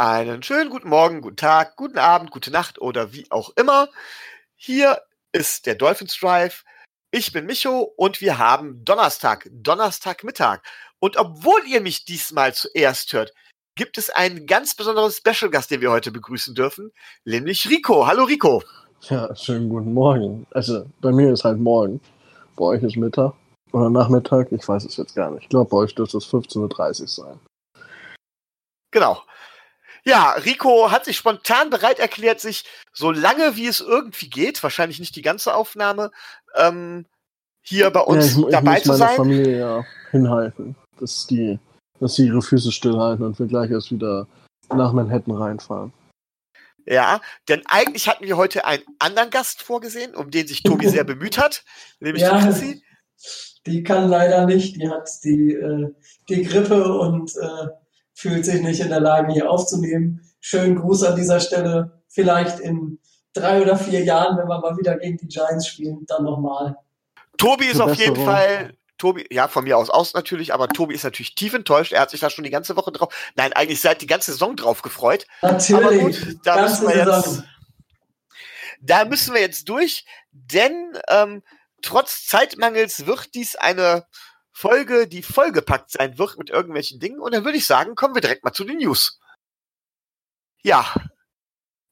Einen schönen guten Morgen, guten Tag, guten Abend, gute Nacht oder wie auch immer. Hier ist der Dolphins Drive. Ich bin Micho und wir haben Donnerstag, Donnerstagmittag. Und obwohl ihr mich diesmal zuerst hört, gibt es einen ganz besonderen Special Gast, den wir heute begrüßen dürfen, nämlich Rico. Hallo Rico. Ja, schönen guten Morgen. Also bei mir ist halt morgen. Bei euch ist Mittag oder Nachmittag. Ich weiß es jetzt gar nicht. Ich glaube, bei euch dürfte es 15.30 Uhr sein. Genau. Ja, Rico hat sich spontan bereit erklärt, sich so lange wie es irgendwie geht, wahrscheinlich nicht die ganze Aufnahme, ähm, hier bei uns ja, ich, dabei ich zu muss sein. meine Familie ja hinhalten, dass die, dass sie ihre Füße stillhalten und wir gleich erst wieder nach Manhattan reinfahren. Ja, denn eigentlich hatten wir heute einen anderen Gast vorgesehen, um den sich Tobi sehr bemüht hat, nämlich Ja. die Chrissy. Die kann leider nicht, die hat die, äh, die Grippe und äh, fühlt sich nicht in der Lage, hier aufzunehmen. Schönen Gruß an dieser Stelle. Vielleicht in drei oder vier Jahren, wenn wir mal wieder gegen die Giants spielen, dann nochmal. Tobi ist auf jeden. Fall, Tobi, ja, von mir aus aus natürlich, aber Tobi ist natürlich tief enttäuscht. Er hat sich da schon die ganze Woche drauf, nein, eigentlich seit die ganze Saison drauf gefreut. Aber Natürlich, gut, da ganze müssen wir jetzt, Saison. da müssen wir jetzt durch, denn ähm, trotz Zeitmangels wird dies eine Folge, die vollgepackt sein wird mit irgendwelchen Dingen. Und dann würde ich sagen, kommen wir direkt mal zu den News. Ja.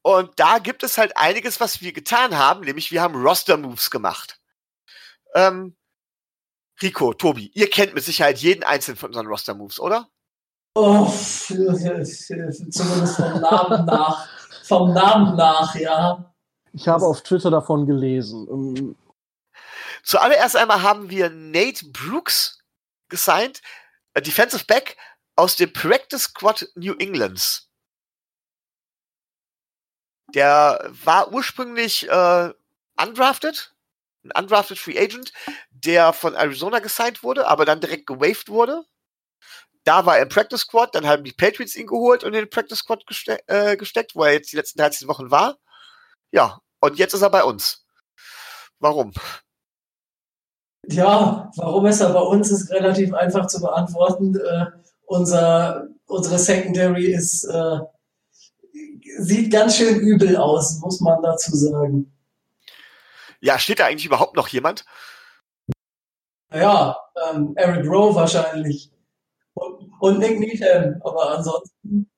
Und da gibt es halt einiges, was wir getan haben, nämlich wir haben Roster-Moves gemacht. Ähm, Rico, Tobi, ihr kennt mit Sicherheit jeden einzelnen von unseren Roster-Moves, oder? Oh, zumindest vom Namen nach. Vom Namen nach, ja. Ich habe auf Twitter davon gelesen. Ähm, Zuallererst einmal haben wir Nate Brooks gesigned, äh, Defensive Back aus dem Practice Squad New Englands. Der war ursprünglich äh, undrafted, ein undrafted Free Agent, der von Arizona gesigned wurde, aber dann direkt gewaved wurde. Da war er im Practice Squad, dann haben die Patriots ihn geholt und in den Practice Squad geste äh, gesteckt, wo er jetzt die letzten 13 Wochen war. Ja, und jetzt ist er bei uns. Warum? Ja, warum ist er bei uns, ist relativ einfach zu beantworten. Äh, unser, unsere Secondary ist, äh, sieht ganz schön übel aus, muss man dazu sagen. Ja, steht da eigentlich überhaupt noch jemand? Naja, ähm, Eric Rowe wahrscheinlich. Und, und Nick Needham, aber ansonsten.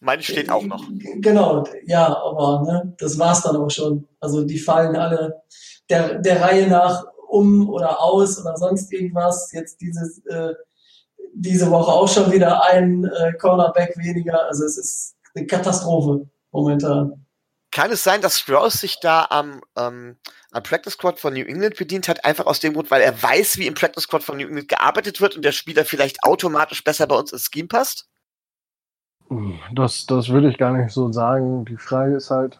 Meine steht auch noch. Genau, ja, aber ne, das war's dann auch schon. Also die fallen alle der, der Reihe nach um oder aus oder sonst irgendwas. Jetzt dieses, äh, diese Woche auch schon wieder ein äh, Cornerback weniger. Also es ist eine Katastrophe momentan. Kann es sein, dass Strauss sich da am, ähm, am Practice Squad von New England bedient hat, einfach aus dem Grund, weil er weiß, wie im Practice Squad von New England gearbeitet wird und der Spieler vielleicht automatisch besser bei uns ins Scheme passt? Das, das würde ich gar nicht so sagen. Die Frage ist halt,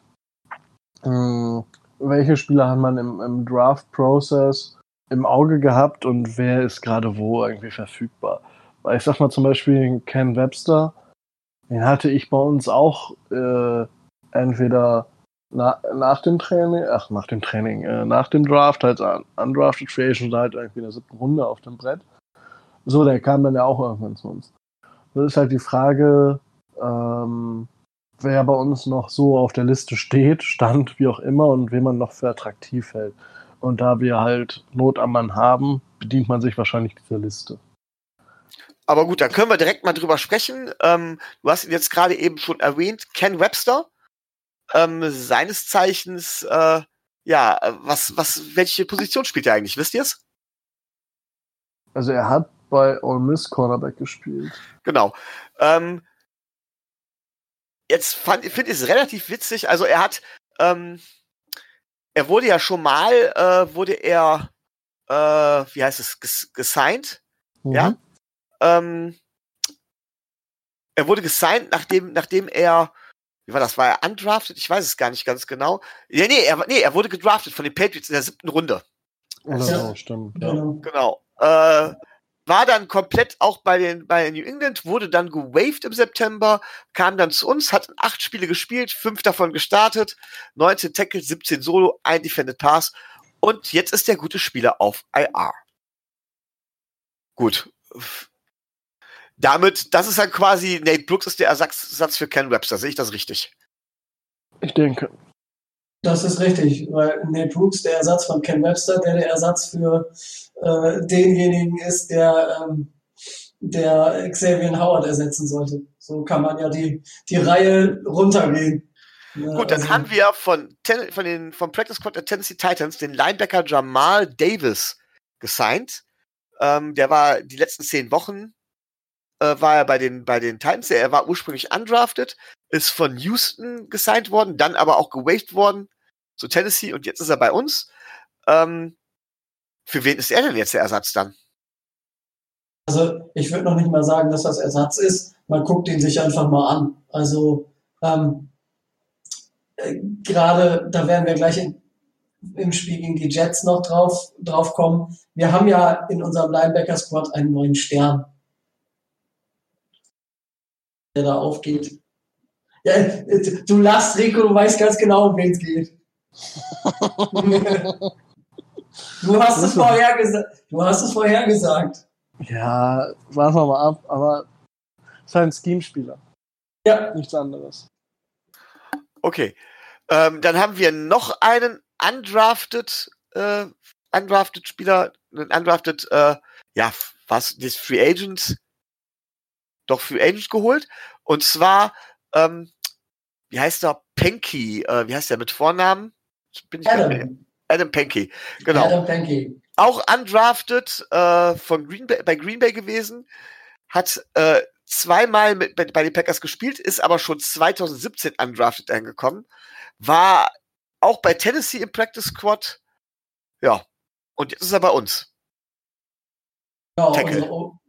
mh, welche Spieler hat man im, im Draft-Prozess im Auge gehabt und wer ist gerade wo irgendwie verfügbar? Weil ich sag mal zum Beispiel Ken Webster, den hatte ich bei uns auch äh, entweder na, nach dem Training, ach nach dem Training, äh, nach dem Draft, un- undrafted Free Agent, halt irgendwie in der siebten Runde auf dem Brett. So, der kam dann ja auch irgendwann zu uns. Das ist halt die Frage, ähm, wer bei uns noch so auf der Liste steht, stand, wie auch immer, und wen man noch für attraktiv hält. Und da wir halt Not am Mann haben, bedient man sich wahrscheinlich dieser Liste. Aber gut, dann können wir direkt mal drüber sprechen. Ähm, du hast ihn jetzt gerade eben schon erwähnt, Ken Webster. Ähm, seines Zeichens, äh, ja, was, was, welche Position spielt er eigentlich? Wisst ihr es? Also er hat bei Ole Miss Cornerback gespielt. Genau. Ähm, jetzt fand, finde ich es relativ witzig. Also er hat, ähm, er wurde ja schon mal, äh, wurde er, äh, wie heißt es, ges gesigned. Mhm. Ja. Ähm, er wurde gesigned, nachdem, nachdem er, wie war das, war er undrafted? Ich weiß es gar nicht ganz genau. Ja, nee, er, nee, er wurde gedraftet von den Patriots in der siebten Runde. Oder Ja. so, stimmt. Ja. Genau. Genau. Äh, war dann komplett auch bei den bei New England, wurde dann gewaved im September, kam dann zu uns, hat acht Spiele gespielt, fünf davon gestartet, 19 Tackles, 17 Solo, ein Defended Pass und jetzt ist der gute Spieler auf IR. Gut. damit, das ist dann quasi, Nate Brooks ist der Ersatz für Ken Webster. Sehe ich das richtig? Ich denke. Das ist richtig, weil Nate Brooks der Ersatz von Ken Webster, der der Ersatz für äh, denjenigen ist, der, ähm, der Xavier Howard ersetzen sollte. So kann man ja die, die Reihe runtergehen. Ja, Gut, dann also, haben wir von, von den, vom Practice Squad der Tennessee Titans den Linebacker Jamal Davis gesigned. Ähm, der war die letzten zehn Wochen äh, war er bei den, bei den Titans. Er war ursprünglich undrafted, ist von Houston gesigned worden, dann aber auch gewaved worden zu Tennessee und jetzt ist er bei uns. Ähm, für wen ist er denn jetzt der Ersatz dann? Also ich würde noch nicht mal sagen, dass das Ersatz ist. Man guckt ihn sich einfach mal an. Also ähm, äh, gerade, da werden wir gleich in, im Spiel gegen die Jets noch drauf, drauf kommen. Wir haben ja in unserem Linebacker-Squad einen neuen Stern der da aufgeht. Du lachst, Rico, du weißt ganz genau, um wen es geht. du hast es vorhergesagt. Du hast es vorhergesagt. Ja, warten wir mal ab, aber es ist halt ein Scheme-Spieler. Ja. Nichts anderes. Okay. Ähm, dann haben wir noch einen undrafted, äh, undrafted Spieler, einen undrafted, äh, ja, was, das Free Agent doch Free Agent geholt. Und zwar, ähm, wie heißt der? Penky, äh, wie heißt der mit Vornamen? Adam. Adam Penky, genau. Adam Penky. Auch undrafted äh, von Green Bay, bei Green Bay gewesen, hat äh, zweimal mit, bei, bei den Packers gespielt, ist aber schon 2017 undrafted angekommen, war auch bei Tennessee im Practice Squad, ja, und jetzt ist er bei uns. Ja,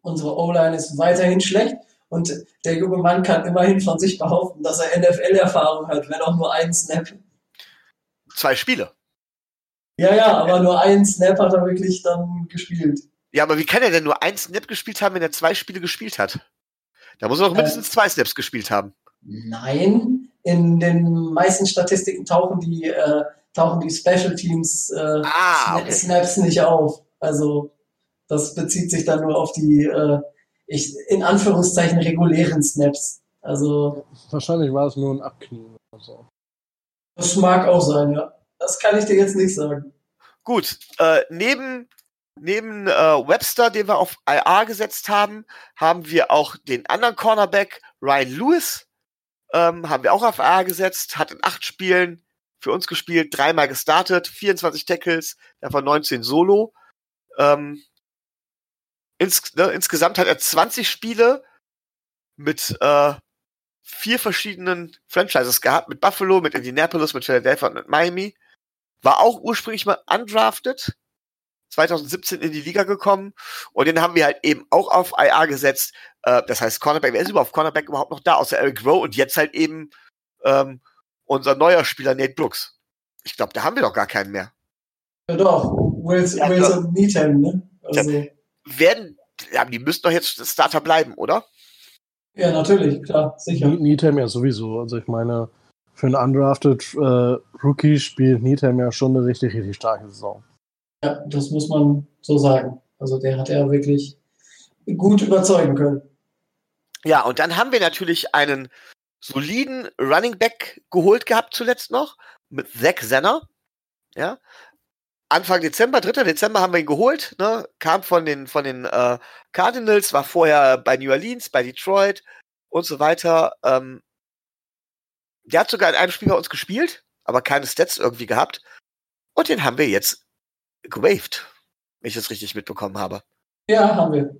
unsere O-Line ist weiterhin schlecht. Und der junge Mann kann immerhin von sich behaupten, dass er NFL-Erfahrung hat, wenn auch nur ein Snap. Zwei Spiele. Ja, ja, aber nur ein Snap hat er wirklich dann gespielt. Ja, aber wie kann er denn nur ein Snap gespielt haben, wenn er zwei Spiele gespielt hat? Da muss er doch mindestens äh, zwei Snaps gespielt haben. Nein, in den meisten Statistiken tauchen die, äh, tauchen die Special Teams äh, ah, okay. Snaps nicht auf. Also das bezieht sich dann nur auf die äh, ich, in Anführungszeichen regulären Snaps. Also. Wahrscheinlich war es nur ein Abknien oder so. Das mag auch sein, ja. Das kann ich dir jetzt nicht sagen. Gut, äh, neben, neben äh, Webster, den wir auf IR gesetzt haben, haben wir auch den anderen Cornerback, Ryan Lewis, ähm, haben wir auch auf IR gesetzt, hat in acht Spielen für uns gespielt, dreimal gestartet, 24 Tackles, davon 19 Solo. Ähm, ins, ne, insgesamt hat er 20 Spiele mit äh, vier verschiedenen Franchises gehabt, mit Buffalo, mit Indianapolis, mit Philadelphia und mit Miami. War auch ursprünglich mal undrafted, 2017 in die Liga gekommen und den haben wir halt eben auch auf IR gesetzt. Äh, das heißt, Cornerback, wer ist überhaupt Cornerback überhaupt noch da, außer Eric Rowe und jetzt halt eben ähm, unser neuer Spieler Nate Brooks. Ich glaube, da haben wir doch gar keinen mehr. Ja doch, Wilson, ja, Wilson Needham, ne? Also werden, ja, die müssten doch jetzt Starter bleiben, oder? Ja, natürlich, klar, sicher. Needham ja sowieso. Also ich meine, für einen undrafted äh, Rookie spielt Needham ja schon eine richtig, richtig starke Saison. Ja, das muss man so sagen. Also der hat ja wirklich gut überzeugen können. Ja, und dann haben wir natürlich einen soliden Running Back geholt gehabt zuletzt noch mit Zach Zenner. Ja, Anfang Dezember, 3. Dezember haben wir ihn geholt, ne? kam von den, von den äh, Cardinals, war vorher bei New Orleans, bei Detroit und so weiter. Ähm, der hat sogar in einem Spiel bei uns gespielt, aber keine Stats irgendwie gehabt. Und den haben wir jetzt gewaved, wenn ich das richtig mitbekommen habe. Ja, haben wir.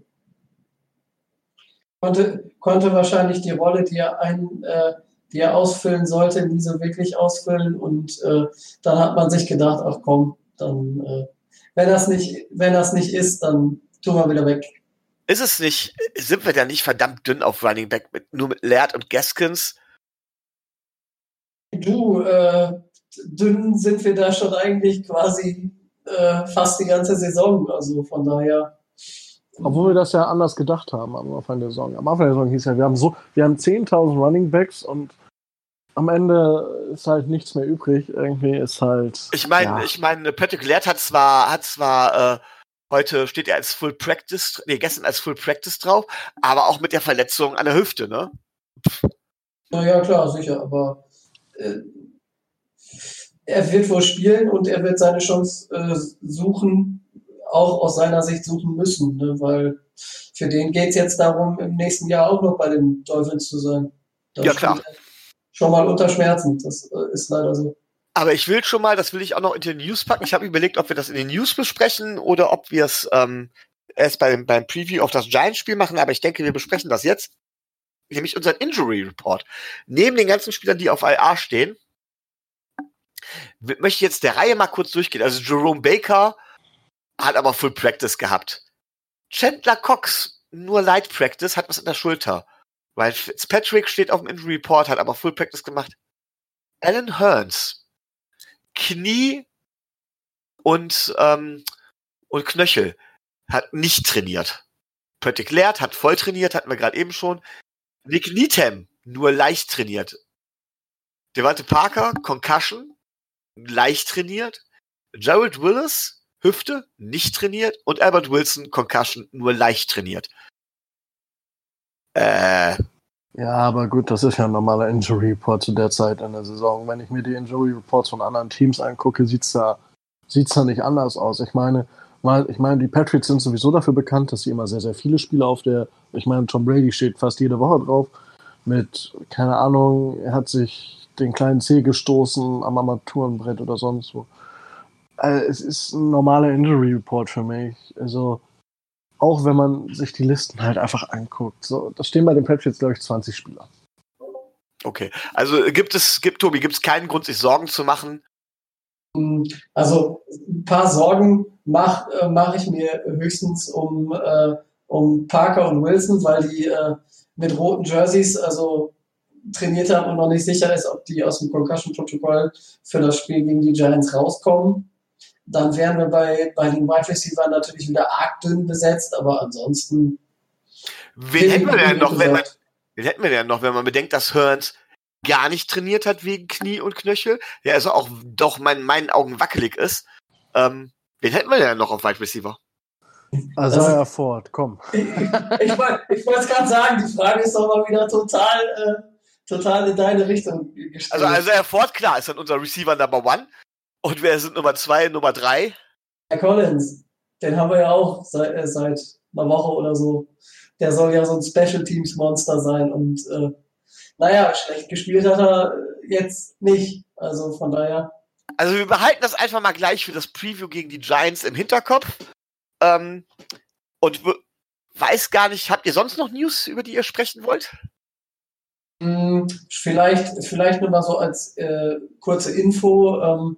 Konnte, konnte wahrscheinlich die Rolle, die er, ein, äh, die er ausfüllen sollte, nie so wirklich ausfüllen. Und äh, dann hat man sich gedacht, ach komm, dann, äh, wenn das nicht, wenn das nicht ist, dann tun wir wieder weg. Ist es nicht, sind wir da nicht verdammt dünn auf Running Back mit, nur mit Laird und Gaskins? Du, äh, dünn sind wir da schon eigentlich quasi äh, fast die ganze Saison, also von daher. Obwohl wir das ja anders gedacht haben am Anfang der Saison. Am Anfang der Saison hieß ja, wir haben so, wir haben 10.000 Running Backs und am Ende ist halt nichts mehr übrig. Irgendwie ist halt. Ich meine, ja. ich meine, Patrick Laird hat zwar, hat zwar äh, Heute steht er als Full Practice, nee, gestern als Full Practice drauf, aber auch mit der Verletzung an der Hüfte, ne? Naja, klar, sicher, aber äh, er wird wohl spielen und er wird seine Chance äh, suchen, auch aus seiner Sicht suchen müssen, ne? weil für den geht es jetzt darum, im nächsten Jahr auch noch bei den Dolphins zu sein. Das ja, klar. Schon mal unter Schmerzen, das äh, ist leider so. Aber ich will schon mal, das will ich auch noch in die News packen. Ich habe überlegt, ob wir das in den News besprechen oder ob wir es ähm, erst beim, beim Preview auf das Giants-Spiel machen. Aber ich denke, wir besprechen das jetzt. Nämlich unseren Injury Report. Neben den ganzen Spielern, die auf IR stehen, möchte ich jetzt der Reihe mal kurz durchgehen. Also Jerome Baker hat aber Full Practice gehabt. Chandler Cox nur Light Practice, hat was in der Schulter. Weil Fitzpatrick steht auf dem Injury Report, hat aber Full Practice gemacht. Alan Hearns Knie und, ähm, und Knöchel hat nicht trainiert. Patrick Laird hat voll trainiert, hatten wir gerade eben schon. Nick Needham nur leicht trainiert. Devante Parker, Concussion, leicht trainiert. Gerald Willis, Hüfte, nicht trainiert. Und Albert Wilson, Concussion, nur leicht trainiert. Äh, ja, aber gut, das ist ja ein normaler Injury Report zu der Zeit in der Saison. Wenn ich mir die Injury Reports von anderen Teams angucke, sieht's da, sieht's da nicht anders aus. Ich meine, mal, ich meine, die Patriots sind sowieso dafür bekannt, dass sie immer sehr, sehr viele Spiele auf der, ich meine, Tom Brady steht fast jede Woche drauf mit, keine Ahnung, er hat sich den kleinen Zeh gestoßen am Armaturenbrett oder sonst wo. Also, es ist ein normaler Injury Report für mich. Also, auch wenn man sich die Listen halt einfach anguckt. So, da stehen bei den Patriots, glaube ich, 20 Spieler. Okay, also gibt es, gibt Tobi, gibt es keinen Grund, sich Sorgen zu machen? Also ein paar Sorgen mache äh, mach ich mir höchstens um, äh, um Parker und Wilson, weil die äh, mit roten Jerseys also trainiert haben und noch nicht sicher ist, ob die aus dem Concussion-Protokoll für das Spiel gegen die Giants rauskommen dann wären wir bei, bei den Wide Receiver natürlich wieder arg dünn besetzt, aber ansonsten. Wen hätten wir denn noch, wenn man, wen hätten wir denn noch, wenn man bedenkt, dass Hearns gar nicht trainiert hat wegen Knie und Knöchel, der also auch doch in meinen Augen wackelig ist. Ähm, wen hätten wir denn noch auf Wide Receiver? Isaiah Ford, komm. ich, ich, wollte es gerade sagen, die Frage ist doch mal wieder total, äh, total in deine Richtung gestellt. Also Isaiah Ford, klar, ist dann unser Receiver Number One. Und wer sind Nummer zwei, Nummer drei? Herr Collins, den haben wir ja auch seit, äh, seit einer Woche oder so. Der soll ja so ein Special Teams Monster sein und äh, naja, schlecht gespielt hat er jetzt nicht. Also von daher. Also wir behalten das einfach mal gleich für das Preview gegen die Giants im Hinterkopf. Ähm, und weiß gar nicht, habt ihr sonst noch News, über die ihr sprechen wollt? Hm, vielleicht, vielleicht nur mal so als äh, kurze Info. Ähm,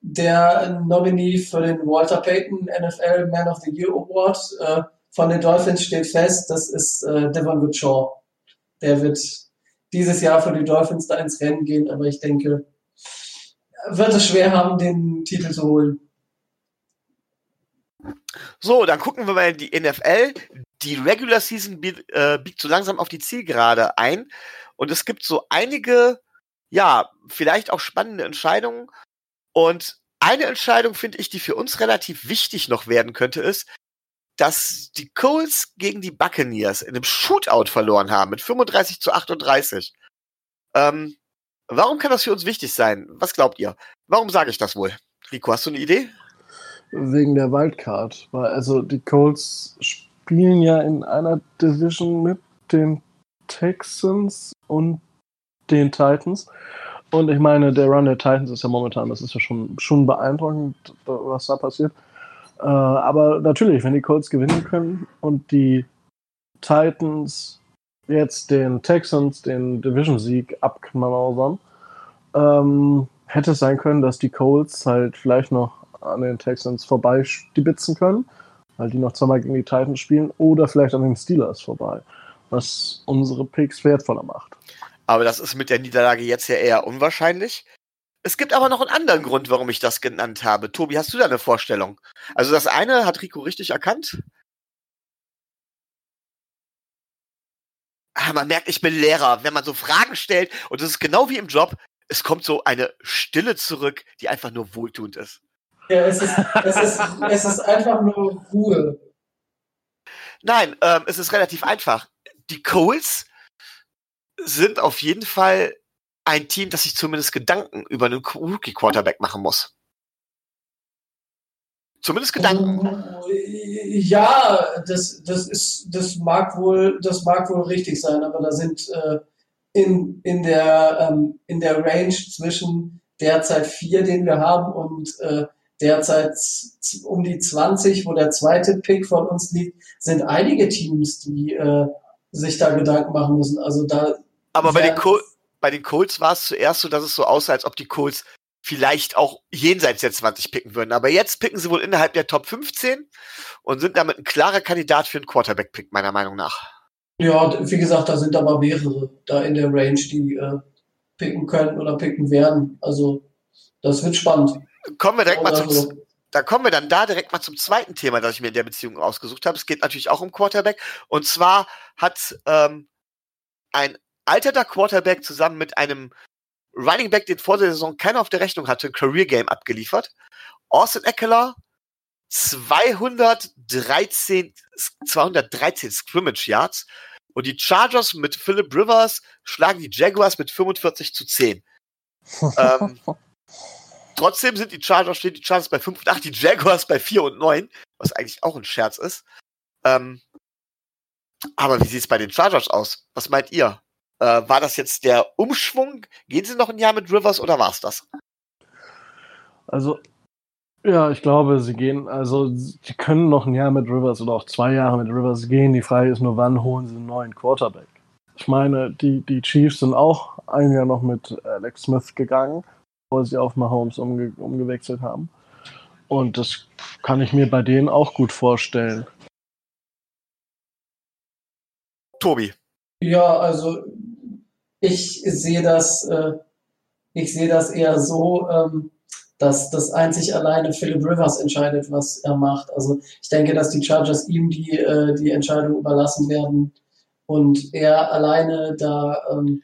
der Nominee für den Walter Payton NFL Man of the Year Award äh, von den Dolphins steht fest, das ist äh, Devon Goodshaw. Der wird dieses Jahr für die Dolphins da ins Rennen gehen, aber ich denke, wird es schwer haben, den Titel zu holen. So, dann gucken wir mal in die NFL. Die Regular Season äh, biegt so langsam auf die Zielgerade ein. Und es gibt so einige, ja, vielleicht auch spannende Entscheidungen. Und eine Entscheidung finde ich, die für uns relativ wichtig noch werden könnte, ist, dass die Coles gegen die Buccaneers in einem Shootout verloren haben mit 35 zu 38. Ähm, warum kann das für uns wichtig sein? Was glaubt ihr? Warum sage ich das wohl? Rico, hast du eine Idee? Wegen der Wildcard. Weil also die Colts spielen ja in einer Division mit den Texans und den Titans. Und ich meine, der Run der Titans ist ja momentan, das ist ja schon, schon beeindruckend, was da passiert. Äh, aber natürlich, wenn die Colts gewinnen können und die Titans jetzt den Texans den Division-Sieg abknausern, ähm, hätte es sein können, dass die Colts halt vielleicht noch an den Texans vorbei stibitzen können, weil die noch zweimal gegen die Titans spielen, oder vielleicht an den Steelers vorbei, was unsere Picks wertvoller macht. Aber das ist mit der Niederlage jetzt ja eher unwahrscheinlich. Es gibt aber noch einen anderen Grund, warum ich das genannt habe. Tobi, hast du da eine Vorstellung? Also das eine hat Rico richtig erkannt. Ah, man merkt, ich bin Lehrer, wenn man so Fragen stellt und das ist genau wie im Job, es kommt so eine Stille zurück, die einfach nur wohltuend ist. Ja, es ist, es ist, es ist einfach nur Ruhe. Nein, ähm, es ist relativ einfach. Die Coles sind auf jeden Fall ein Team, das sich zumindest Gedanken über einen Rookie-Quarterback machen muss. Zumindest Gedanken. Ja, das, das ist, das mag wohl, das mag wohl richtig sein, aber da sind äh, in, in der, ähm, in der Range zwischen derzeit vier, den wir haben, und äh, derzeit um die 20, wo der zweite Pick von uns liegt, sind einige Teams, die äh, sich da Gedanken machen müssen. Also da. Aber bei den, Col bei den Colts war es zuerst so, dass es so aussah, als ob die Colts vielleicht auch jenseits der 20 picken würden. Aber jetzt picken sie wohl innerhalb der Top 15 und sind damit ein klarer Kandidat für einen Quarterback-Pick, meiner Meinung nach. Ja, wie gesagt, da sind aber mehrere da in der Range, die äh, picken können oder picken werden. Also das wird spannend. Kommen wir direkt oder mal zum, so. da kommen wir dann da direkt mal zum zweiten Thema, das ich mir in der Beziehung ausgesucht habe. Es geht natürlich auch um Quarterback. Und zwar hat ähm, ein alterter Quarterback zusammen mit einem Running Back, den vor der Saison keiner auf der Rechnung hatte, ein Career Game abgeliefert. Austin Eckler 213, 213 Scrimmage Yards und die Chargers mit Philip Rivers schlagen die Jaguars mit 45 zu 10. ähm, trotzdem sind die Chargers, stehen die Chargers bei 5 und 8, die Jaguars bei 4 und 9, was eigentlich auch ein Scherz ist. Ähm, aber wie sieht es bei den Chargers aus? Was meint ihr? Äh, war das jetzt der Umschwung? Gehen sie noch ein Jahr mit Rivers oder war es das? Also, ja, ich glaube, sie gehen, also sie können noch ein Jahr mit Rivers oder auch zwei Jahre mit Rivers gehen. Die Frage ist nur, wann holen sie einen neuen Quarterback? Ich meine, die, die Chiefs sind auch ein Jahr noch mit Alex Smith gegangen, bevor sie auf Mahomes umge umgewechselt haben. Und das kann ich mir bei denen auch gut vorstellen. Tobi. Ja, also ich sehe das, äh, ich sehe das eher so, ähm, dass das einzig alleine Philip Rivers entscheidet, was er macht. Also ich denke, dass die Chargers ihm die, äh, die Entscheidung überlassen werden und er alleine da ähm,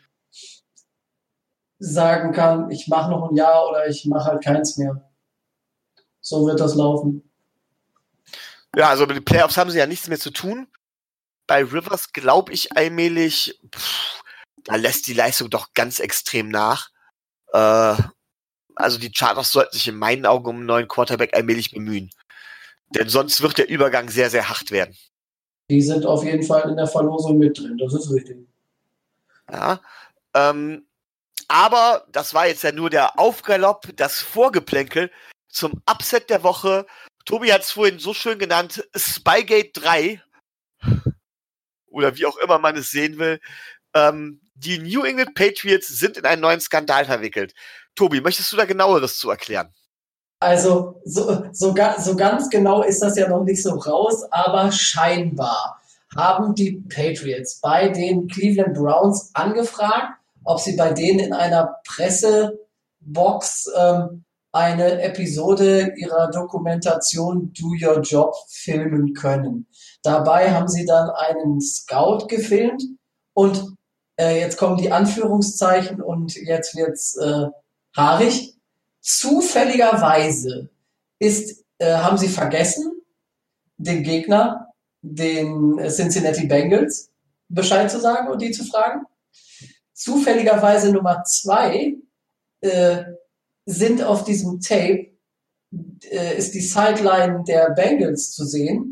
sagen kann, ich mache noch ein Jahr oder ich mache halt keins mehr. So wird das laufen. Ja, also mit den Playoffs haben sie ja nichts mehr zu tun. Bei Rivers glaube ich allmählich, pff, da lässt die Leistung doch ganz extrem nach. Äh, also die Chargers sollten sich in meinen Augen um einen neuen Quarterback allmählich bemühen. Denn sonst wird der Übergang sehr, sehr hart werden. Die sind auf jeden Fall in der Verlosung mit drin, das ist richtig. Ja. Ähm, aber das war jetzt ja nur der Aufgalopp, das Vorgeplänkel zum Upset der Woche. Tobi hat es vorhin so schön genannt, Spygate 3. Oder wie auch immer man es sehen will. Ähm, die New England Patriots sind in einen neuen Skandal verwickelt. Tobi, möchtest du da genaueres zu erklären? Also so, so, so ganz genau ist das ja noch nicht so raus, aber scheinbar haben die Patriots bei den Cleveland Browns angefragt, ob sie bei denen in einer Pressebox ähm, eine Episode ihrer Dokumentation Do Your Job filmen können. Dabei haben sie dann einen Scout gefilmt und äh, jetzt kommen die Anführungszeichen und jetzt wird's äh, haarig. Zufälligerweise ist, äh, haben sie vergessen, den Gegner, den Cincinnati Bengals, Bescheid zu sagen und die zu fragen. Zufälligerweise Nummer zwei äh, sind auf diesem Tape, äh, ist die Sideline der Bengals zu sehen.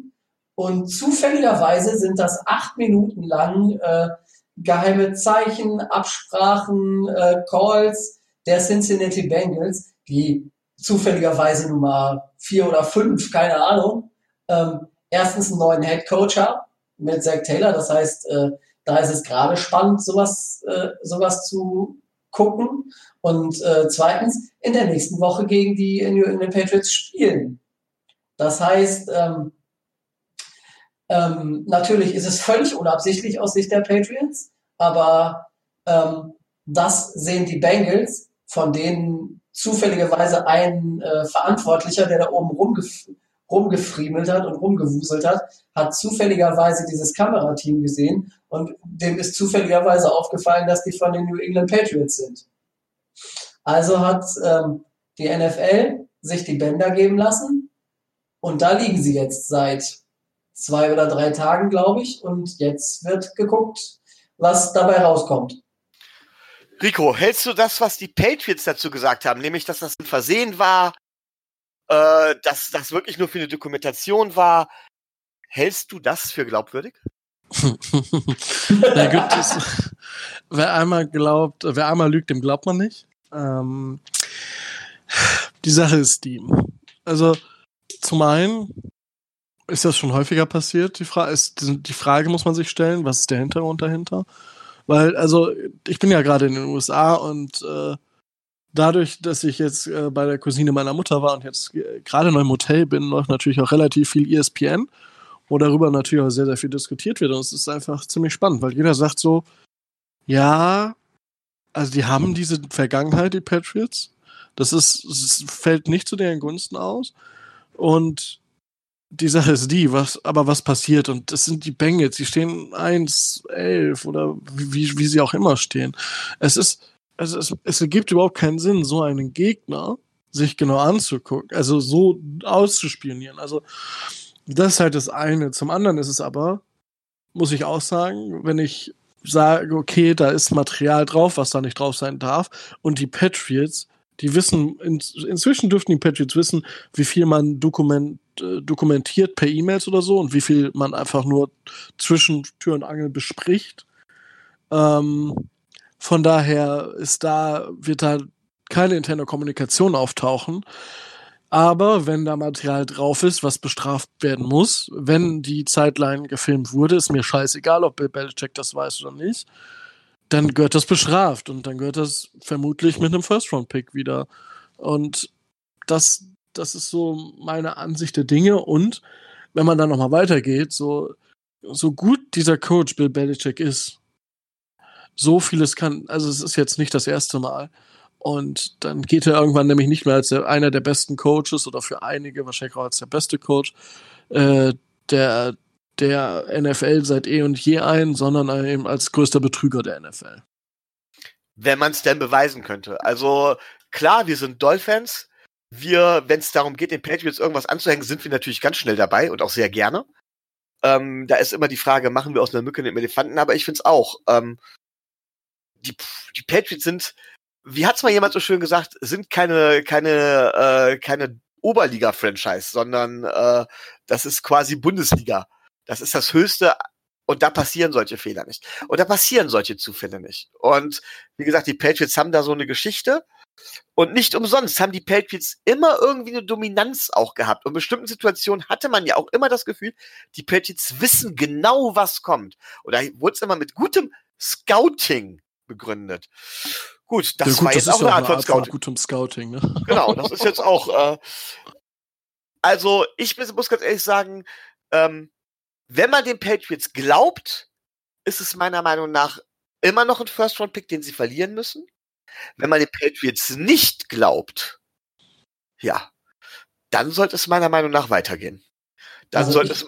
Und zufälligerweise sind das acht Minuten lang äh, geheime Zeichen, Absprachen, äh, Calls der Cincinnati Bengals, die zufälligerweise Nummer vier oder fünf, keine Ahnung, ähm, erstens einen neuen Head Coach haben mit Zach Taylor. Das heißt, äh, da ist es gerade spannend, sowas, äh, sowas zu gucken. Und äh, zweitens, in der nächsten Woche gegen die New England Patriots spielen. Das heißt, ähm, ähm, natürlich ist es völlig unabsichtlich aus Sicht der Patriots, aber ähm, das sehen die Bengals von denen zufälligerweise ein äh, Verantwortlicher, der da oben rumgef rumgefriemelt hat und rumgewuselt hat, hat zufälligerweise dieses Kamerateam gesehen und dem ist zufälligerweise aufgefallen, dass die von den New England Patriots sind. Also hat ähm, die NFL sich die Bänder geben lassen. Und da liegen sie jetzt seit zwei oder drei Tagen, glaube ich. Und jetzt wird geguckt, was dabei rauskommt. Rico, hältst du das, was die Patriots dazu gesagt haben, nämlich, dass das ein Versehen war, äh, dass das wirklich nur für eine Dokumentation war, hältst du das für glaubwürdig? da gibt es, wer einmal glaubt, wer einmal lügt, dem glaubt man nicht. Ähm, die Sache ist die. Also, zum einen ist das schon häufiger passiert. Die, Fra ist, die Frage muss man sich stellen, was ist der Hintergrund dahinter? Weil, also, ich bin ja gerade in den USA und äh, dadurch, dass ich jetzt äh, bei der Cousine meiner Mutter war und jetzt äh, gerade noch im Hotel bin, läuft natürlich auch relativ viel ESPN, wo darüber natürlich auch sehr, sehr viel diskutiert wird. Und es ist einfach ziemlich spannend, weil jeder sagt so, ja, also die haben diese Vergangenheit, die Patriots. Das ist, es fällt nicht zu deren Gunsten aus. Und die Sache ist die, was, aber was passiert? Und das sind die Bengals, die stehen 1, 11 oder wie, wie sie auch immer stehen. Es ist, also es, es ergibt überhaupt keinen Sinn, so einen Gegner sich genau anzugucken, also so auszuspionieren. Also, das ist halt das eine. Zum anderen ist es aber, muss ich auch sagen, wenn ich sage, okay, da ist Material drauf, was da nicht drauf sein darf, und die Patriots, die wissen, in, inzwischen dürften die Patriots wissen, wie viel man dokument, äh, dokumentiert per E-Mails oder so und wie viel man einfach nur zwischen Tür und Angel bespricht. Ähm, von daher ist da, wird da keine interne Kommunikation auftauchen. Aber wenn da Material drauf ist, was bestraft werden muss, wenn die Zeitline gefilmt wurde, ist mir scheißegal, ob Bill Belichick das weiß oder nicht, dann gehört das bestraft und dann gehört das vermutlich mit einem First-Round-Pick wieder. Und das, das ist so meine Ansicht der Dinge. Und wenn man dann nochmal weitergeht, so, so gut dieser Coach Bill Belichick ist, so vieles kann, also es ist jetzt nicht das erste Mal. Und dann geht er irgendwann nämlich nicht mehr als der, einer der besten Coaches oder für einige wahrscheinlich auch als der beste Coach äh, der, der NFL seit eh und je ein, sondern eben als größter Betrüger der NFL. Wenn man es denn beweisen könnte. Also klar, wir sind Dolphins. Wir, wenn es darum geht, den Patriots irgendwas anzuhängen, sind wir natürlich ganz schnell dabei und auch sehr gerne. Ähm, da ist immer die Frage, machen wir aus einer Mücke einen Elefanten? Aber ich finde es auch. Ähm, die, die Patriots sind, wie hat's mal jemand so schön gesagt, sind keine, keine, äh, keine Oberliga-Franchise, sondern äh, das ist quasi Bundesliga. Das ist das Höchste und da passieren solche Fehler nicht. Und da passieren solche Zufälle nicht. Und wie gesagt, die Patriots haben da so eine Geschichte. Und nicht umsonst haben die Patriots immer irgendwie eine Dominanz auch gehabt. Und in bestimmten Situationen hatte man ja auch immer das Gefühl, die Patriots wissen genau, was kommt. Und da wurde es immer mit gutem Scouting begründet. Gut, das ja, gut, war jetzt auch eine Art von Scouting. Von gutem Scouting, ne? Genau, das ist jetzt auch. Äh, also ich muss ganz ehrlich sagen, ähm, wenn man den Patriots glaubt, ist es meiner Meinung nach immer noch ein First-Round-Pick, den sie verlieren müssen. Wenn man den Patriots nicht glaubt, ja, dann sollte es meiner Meinung nach weitergehen. Dann also sollte es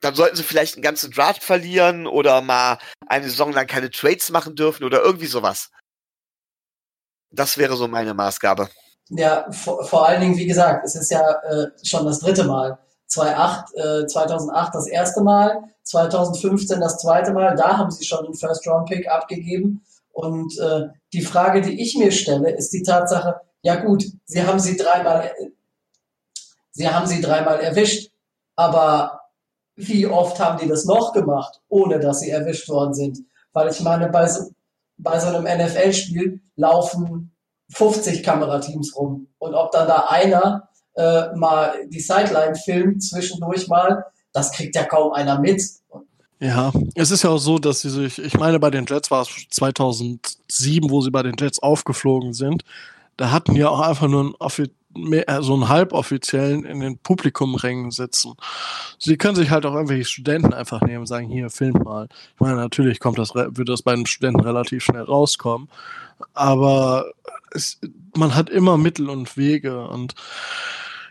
dann sollten sie vielleicht einen ganzen Draft verlieren oder mal eine Saison lang keine Trades machen dürfen oder irgendwie sowas. Das wäre so meine Maßgabe. Ja, vor, vor allen Dingen, wie gesagt, es ist ja äh, schon das dritte Mal. 2008, äh, 2008 das erste Mal, 2015 das zweite Mal, da haben sie schon den First-Round-Pick abgegeben. Und äh, die Frage, die ich mir stelle, ist die Tatsache, ja gut, sie haben sie dreimal, sie haben sie dreimal erwischt, aber wie oft haben die das noch gemacht, ohne dass sie erwischt worden sind? Weil ich meine, bei so, bei so einem NFL-Spiel laufen 50 Kamerateams rum. Und ob dann da einer äh, mal die Sideline filmt, zwischendurch mal, das kriegt ja kaum einer mit. Ja, es ist ja auch so, dass sie sich, ich meine, bei den Jets war es 2007, wo sie bei den Jets aufgeflogen sind. Da hatten ja auch einfach nur ein mehr, äh, so einen halboffiziellen in den Publikumrängen sitzen. Sie können sich halt auch irgendwelche Studenten einfach nehmen und sagen, hier, film mal. Ich meine, natürlich kommt das, wird das bei den Studenten relativ schnell rauskommen. Aber es, man hat immer Mittel und Wege und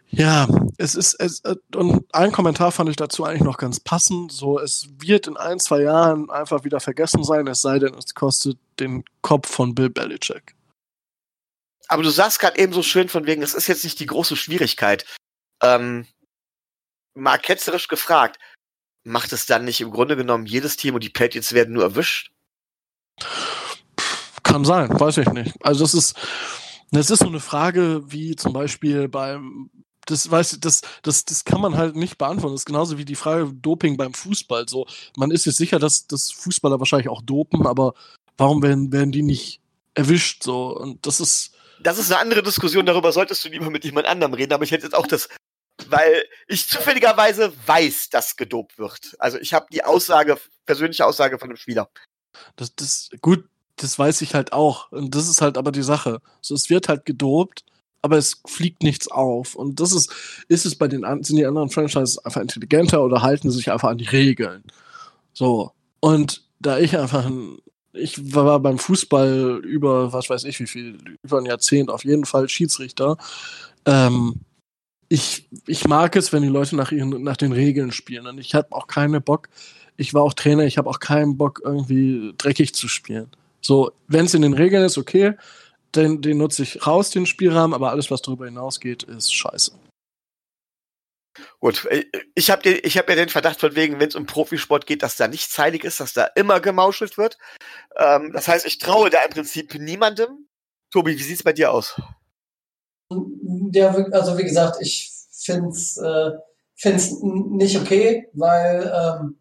ja, es ist, es, äh, und ein Kommentar fand ich dazu eigentlich noch ganz passend. So, es wird in ein, zwei Jahren einfach wieder vergessen sein, es sei denn, es kostet den Kopf von Bill Belichick. aber du sagst gerade eben so schön von wegen, es ist jetzt nicht die große Schwierigkeit. Ähm, mal ketzerisch gefragt, macht es dann nicht im Grunde genommen jedes Team und die Patriots werden nur erwischt? Kann sein, weiß ich nicht. Also das ist, das ist so eine Frage wie zum Beispiel beim, das weiß das, das, das kann man halt nicht beantworten. Das ist genauso wie die Frage Doping beim Fußball. So, man ist sich sicher, dass, dass Fußballer wahrscheinlich auch dopen, aber warum werden, werden die nicht erwischt? So, und das ist. Das ist eine andere Diskussion, darüber solltest du lieber mit jemand anderem reden, aber ich hätte jetzt auch das weil ich zufälligerweise weiß, dass gedopt wird. Also ich habe die Aussage, persönliche Aussage von dem Spieler. Das, das, gut, das weiß ich halt auch. Und das ist halt aber die Sache. So, es wird halt gedopt, aber es fliegt nichts auf. Und das ist, ist es bei den, sind die anderen Franchises einfach intelligenter oder halten sich einfach an die Regeln? So. Und da ich einfach ein, ich war beim Fußball über, was weiß ich wie viel, über ein Jahrzehnt auf jeden Fall Schiedsrichter. Ähm, ich, ich mag es, wenn die Leute nach, ihren, nach den Regeln spielen. Und ich habe auch keinen Bock, ich war auch Trainer, ich habe auch keinen Bock, irgendwie dreckig zu spielen. So, wenn es in den Regeln ist, okay, den, den nutze ich raus, den Spielrahmen, aber alles, was darüber hinausgeht, ist scheiße. Gut, äh, ich habe ich hab ja den Verdacht von wegen, wenn es um Profisport geht, dass da nichts heilig ist, dass da immer gemauschelt wird. Ähm, das heißt, ich traue da im Prinzip niemandem. Tobi, wie sieht's bei dir aus? Ja, also wie gesagt, ich finde es äh, find's nicht okay, weil ähm,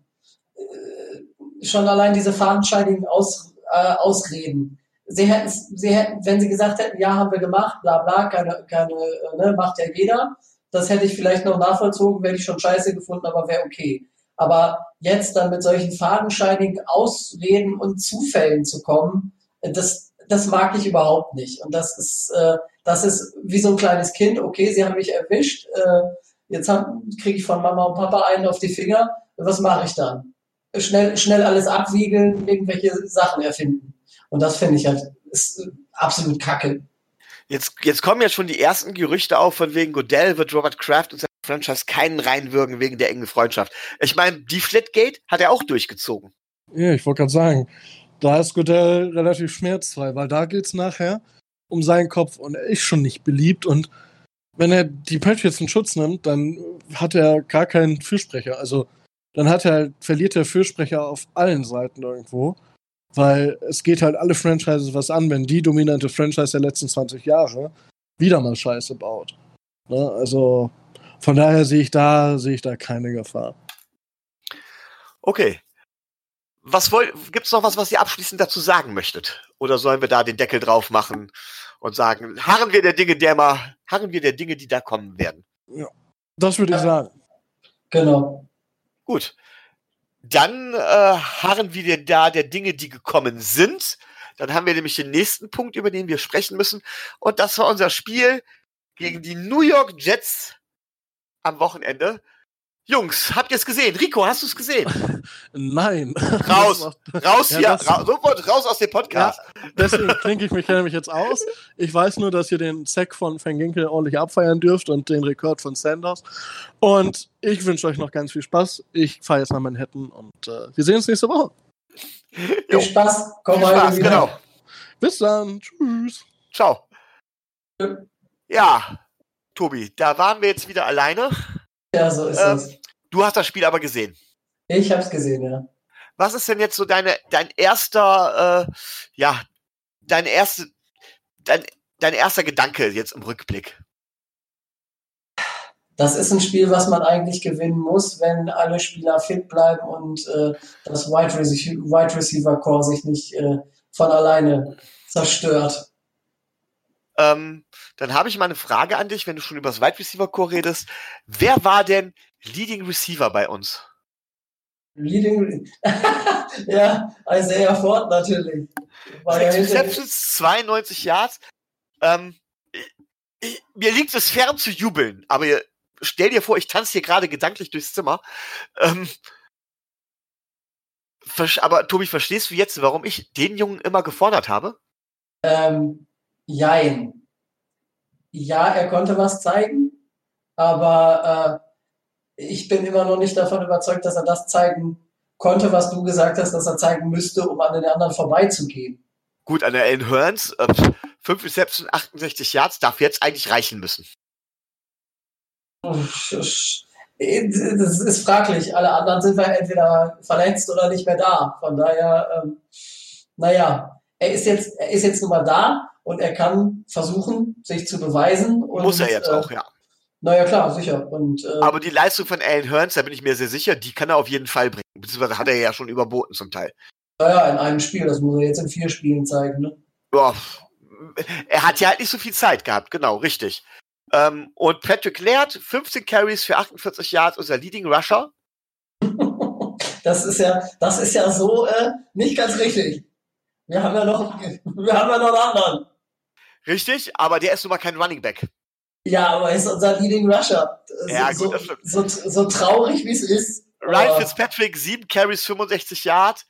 äh, schon allein diese fadenscheinigen Aus, äh, Ausreden. Sie hätten, sie hätten, wenn sie gesagt hätten, ja, haben wir gemacht, bla bla, keine, keine, äh, ne, macht ja jeder, das hätte ich vielleicht noch nachvollzogen, hätte ich schon scheiße gefunden, aber wäre okay. Aber jetzt dann mit solchen fadenscheinigen Ausreden und Zufällen zu kommen, das, das mag ich überhaupt nicht. Und das ist, äh, das ist wie so ein kleines Kind, okay, sie haben mich erwischt, äh, jetzt kriege ich von Mama und Papa einen auf die Finger, was mache ich dann? Schnell, schnell alles abwiegeln, irgendwelche Sachen erfinden. Und das finde ich halt ist absolut kacke. Jetzt, jetzt kommen ja schon die ersten Gerüchte auf, von wegen Godell wird Robert Kraft und sein Franchise keinen reinwürgen wegen der engen Freundschaft. Ich meine, die Flatgate hat er auch durchgezogen. Ja, ich wollte gerade sagen, da ist Godell relativ schmerzfrei, weil da geht es nachher um seinen Kopf und er ist schon nicht beliebt und wenn er die Patriots in Schutz nimmt, dann hat er gar keinen Fürsprecher. Also dann hat er, verliert der Fürsprecher auf allen Seiten irgendwo, weil es geht halt alle Franchises was an, wenn die dominante Franchise der letzten 20 Jahre wieder mal Scheiße baut. Ne? Also von daher sehe ich da, sehe ich da keine Gefahr. Okay. Was wollt, gibt's noch was, was ihr abschließend dazu sagen möchtet? Oder sollen wir da den Deckel drauf machen und sagen, harren wir der Dinge, der mal, harren wir der Dinge, die da kommen werden? Ja, das würde ich sagen. Genau. Gut. Dann äh, harren wir da der Dinge, die gekommen sind. Dann haben wir nämlich den nächsten Punkt, über den wir sprechen müssen. Und das war unser Spiel gegen die New York Jets am Wochenende. Jungs, habt ihr es gesehen? Rico, hast du es gesehen? Nein. Raus, raus ja, hier, ra sofort raus aus dem Podcast. Ja, deswegen klinke ich mich nämlich jetzt aus. Ich weiß nur, dass ihr den Sack von Van Ginkel ordentlich abfeiern dürft und den Rekord von Sanders. Und ich wünsche euch noch ganz viel Spaß. Ich fahre jetzt nach Manhattan und äh, wir sehen uns nächste Woche. Viel Spaß. Komm viel Spaß, genau. Bis dann. Tschüss. Ciao. Ja, Tobi, da waren wir jetzt wieder alleine. Ja, so ist ähm, es. Du hast das Spiel aber gesehen. Ich habe es gesehen, ja. Was ist denn jetzt so deine, dein erster, äh, ja, dein erste, dein, dein erster Gedanke jetzt im Rückblick? Das ist ein Spiel, was man eigentlich gewinnen muss, wenn alle Spieler fit bleiben und äh, das Wide, Receiver Core sich nicht äh, von alleine zerstört. Ähm, dann habe ich mal eine Frage an dich, wenn du schon über das Wide Receiver Core redest. Wer war denn Leading Receiver bei uns? Leading, ja, Isaiah Ford natürlich. War ja Receptions, 92 Yards. Ähm, ich, mir liegt es fern zu jubeln, aber stell dir vor, ich tanze hier gerade gedanklich durchs Zimmer. Ähm, aber Tobi, verstehst du jetzt, warum ich den Jungen immer gefordert habe? Ähm, jein ja, er konnte was zeigen, aber äh, ich bin immer noch nicht davon überzeugt, dass er das zeigen konnte, was du gesagt hast, dass er zeigen müsste, um an den anderen vorbeizugehen. Gut, an der Ellen Hearns, äh, 5 Receptions, 68 Yards, darf jetzt eigentlich reichen müssen. Das ist fraglich. Alle anderen sind wir entweder verletzt oder nicht mehr da. Von daher, ähm, naja, er ist jetzt, er ist jetzt nun mal da und er kann versuchen, sich zu beweisen. Und, Muss er jetzt äh, auch, ja. Naja, klar, sicher. Und, äh, Aber die Leistung von Alan Hearns, da bin ich mir sehr sicher, die kann er auf jeden Fall bringen. Beziehungsweise hat er ja schon überboten zum Teil. naja, in einem Spiel, das muss er jetzt in vier Spielen zeigen. Ne? Ja, er hat ja halt nicht so viel Zeit gehabt, genau, richtig. Ähm, und Patrick Laird, 15 Carries für 48 Yards, unser Leading Rusher. Das ist ja, das ist ja so äh, nicht ganz richtig. Wir haben ja noch, wir haben ja noch einen anderen. Richtig, aber der ist nun mal kein Running Back. Ja, aber er ist unser Leading Rusher. So, Ja, gut, so, das stimmt. so, so traurig wie es ist. Ryan aber- Fitzpatrick, 7 Carries, 65 Yards.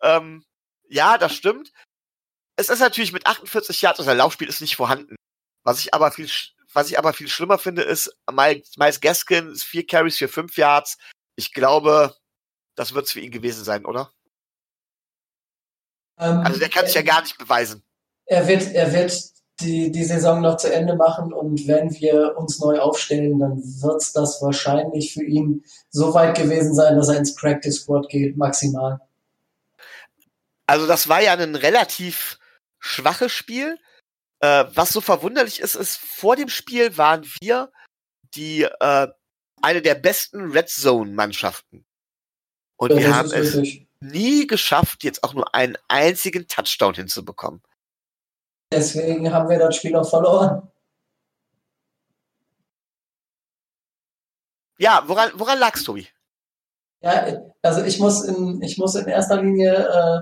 Ähm, ja, das stimmt. Es ist natürlich mit 48 Yards, unser Laufspiel ist nicht vorhanden. Was ich aber viel, was ich aber viel schlimmer finde, ist, Miles Gaskin ist 4 Carries für 5 Yards. Ich glaube, das wird's für ihn gewesen sein, oder? Ähm, Also der kann sich ja gar nicht beweisen. Er wird, er wird die, die Saison noch zu Ende machen und wenn wir uns neu aufstellen, dann wird das wahrscheinlich für ihn so weit gewesen sein, dass er ins Practice Squad geht, maximal. Also das war ja ein relativ schwaches Spiel. Äh, was so verwunderlich ist, ist, vor dem Spiel waren wir die äh, eine der besten Red Zone Mannschaften. Und wir Das haben ist es richtig. nie geschafft, jetzt auch nur einen einzigen Touchdown hinzubekommen. Deswegen haben wir das Spiel auch verloren. Ja, woran, woran lag's, Tobi? Ja, also ich muss in, ich muss in erster Linie äh,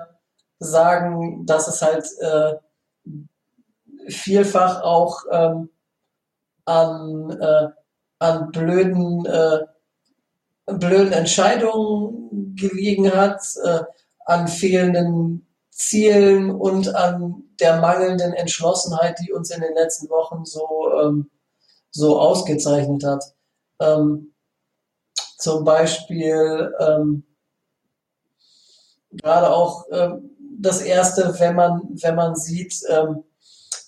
sagen, dass es halt äh, vielfach auch ähm, an, äh, an blöden, äh, blöden Entscheidungen gelegen hat, äh, an fehlenden Zielen und an der mangelnden Entschlossenheit, die uns in den letzten Wochen so, ähm, so ausgezeichnet hat. Ähm, zum Beispiel ähm, gerade auch ähm, das erste, wenn man, wenn man sieht, ähm,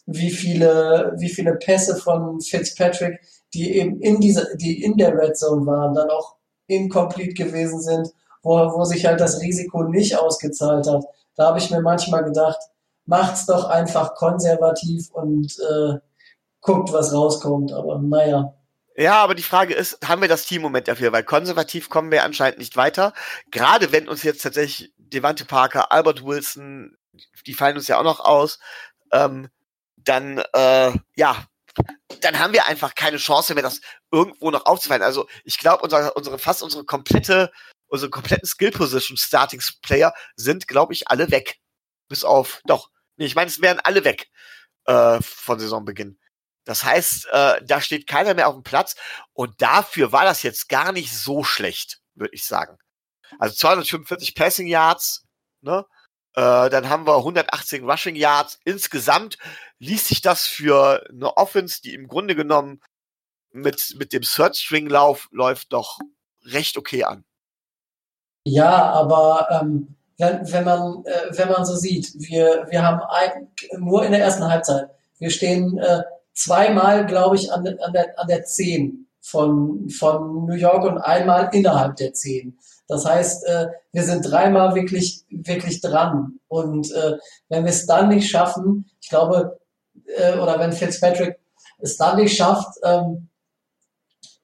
wie viele, wie viele Pässe von Fitzpatrick, die eben in dieser, die in der Red Zone waren, dann auch incomplete gewesen sind, wo, wo sich halt das Risiko nicht ausgezahlt hat. Da habe ich mir manchmal gedacht, macht's doch einfach konservativ und äh, guckt, was rauskommt. Aber naja. Ja, aber die Frage ist, haben wir das Teammoment dafür? Weil konservativ kommen wir anscheinend nicht weiter. Gerade wenn uns jetzt tatsächlich Devante Parker, Albert Wilson, die fallen uns ja auch noch aus, ähm, dann, äh, ja, dann haben wir einfach keine Chance mehr, das irgendwo noch aufzufallen. Also ich glaube, unsere, unsere, fast unsere komplette, unsere kompletten Skill Position Starting Player sind, glaube ich, alle weg. Bis auf, doch, ich meine, es wären alle weg äh, von Saisonbeginn. Das heißt, äh, da steht keiner mehr auf dem Platz und dafür war das jetzt gar nicht so schlecht, würde ich sagen. Also 245 Passing Yards, ne? Äh, dann haben wir 118 Rushing Yards. Insgesamt ließ sich das für eine Offense, die im Grunde genommen mit, mit dem Third String Lauf läuft, doch recht okay an. Ja, aber ähm, wenn, wenn, man, äh, wenn man so sieht, wir, wir haben ein, nur in der ersten Halbzeit, wir stehen äh, zweimal, glaube ich, an, an, der, an der 10 von, von New York und einmal innerhalb der 10. Das heißt, äh, wir sind dreimal wirklich, wirklich dran. Und äh, wenn wir es dann nicht schaffen, ich glaube, äh, oder wenn Fitzpatrick es dann nicht schafft, ähm,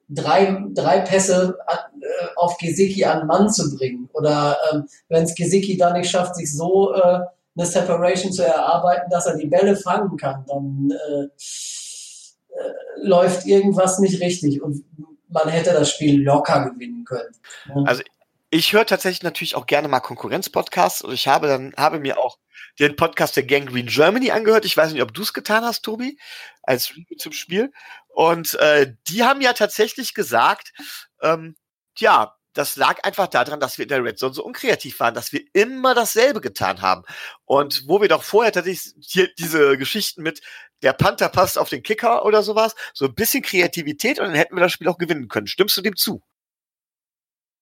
drei, drei Pässe an, äh, auf Gesicki an Mann zu bringen. Oder ähm, wenn es Gesicki dann nicht schafft, sich so äh, eine Separation zu erarbeiten, dass er die Bälle fangen kann, dann äh, äh, läuft irgendwas nicht richtig und man hätte das Spiel locker gewinnen können. ne? Also ich höre tatsächlich natürlich auch gerne mal Konkurrenz-Podcasts und ich habe dann, habe mir auch den Podcast der Gang Green Germany angehört. Ich weiß nicht, ob du es getan hast, Tobi, als Review zum Spiel. Und äh, die haben ja tatsächlich gesagt, ähm, ja, das lag einfach daran, dass wir in der Red Zone so unkreativ waren, dass wir immer dasselbe getan haben. Und wo wir doch vorher tatsächlich hier diese Geschichten mit der Panther passt auf den Kicker oder sowas, so ein bisschen Kreativität und dann hätten wir das Spiel auch gewinnen können. Stimmst du dem zu?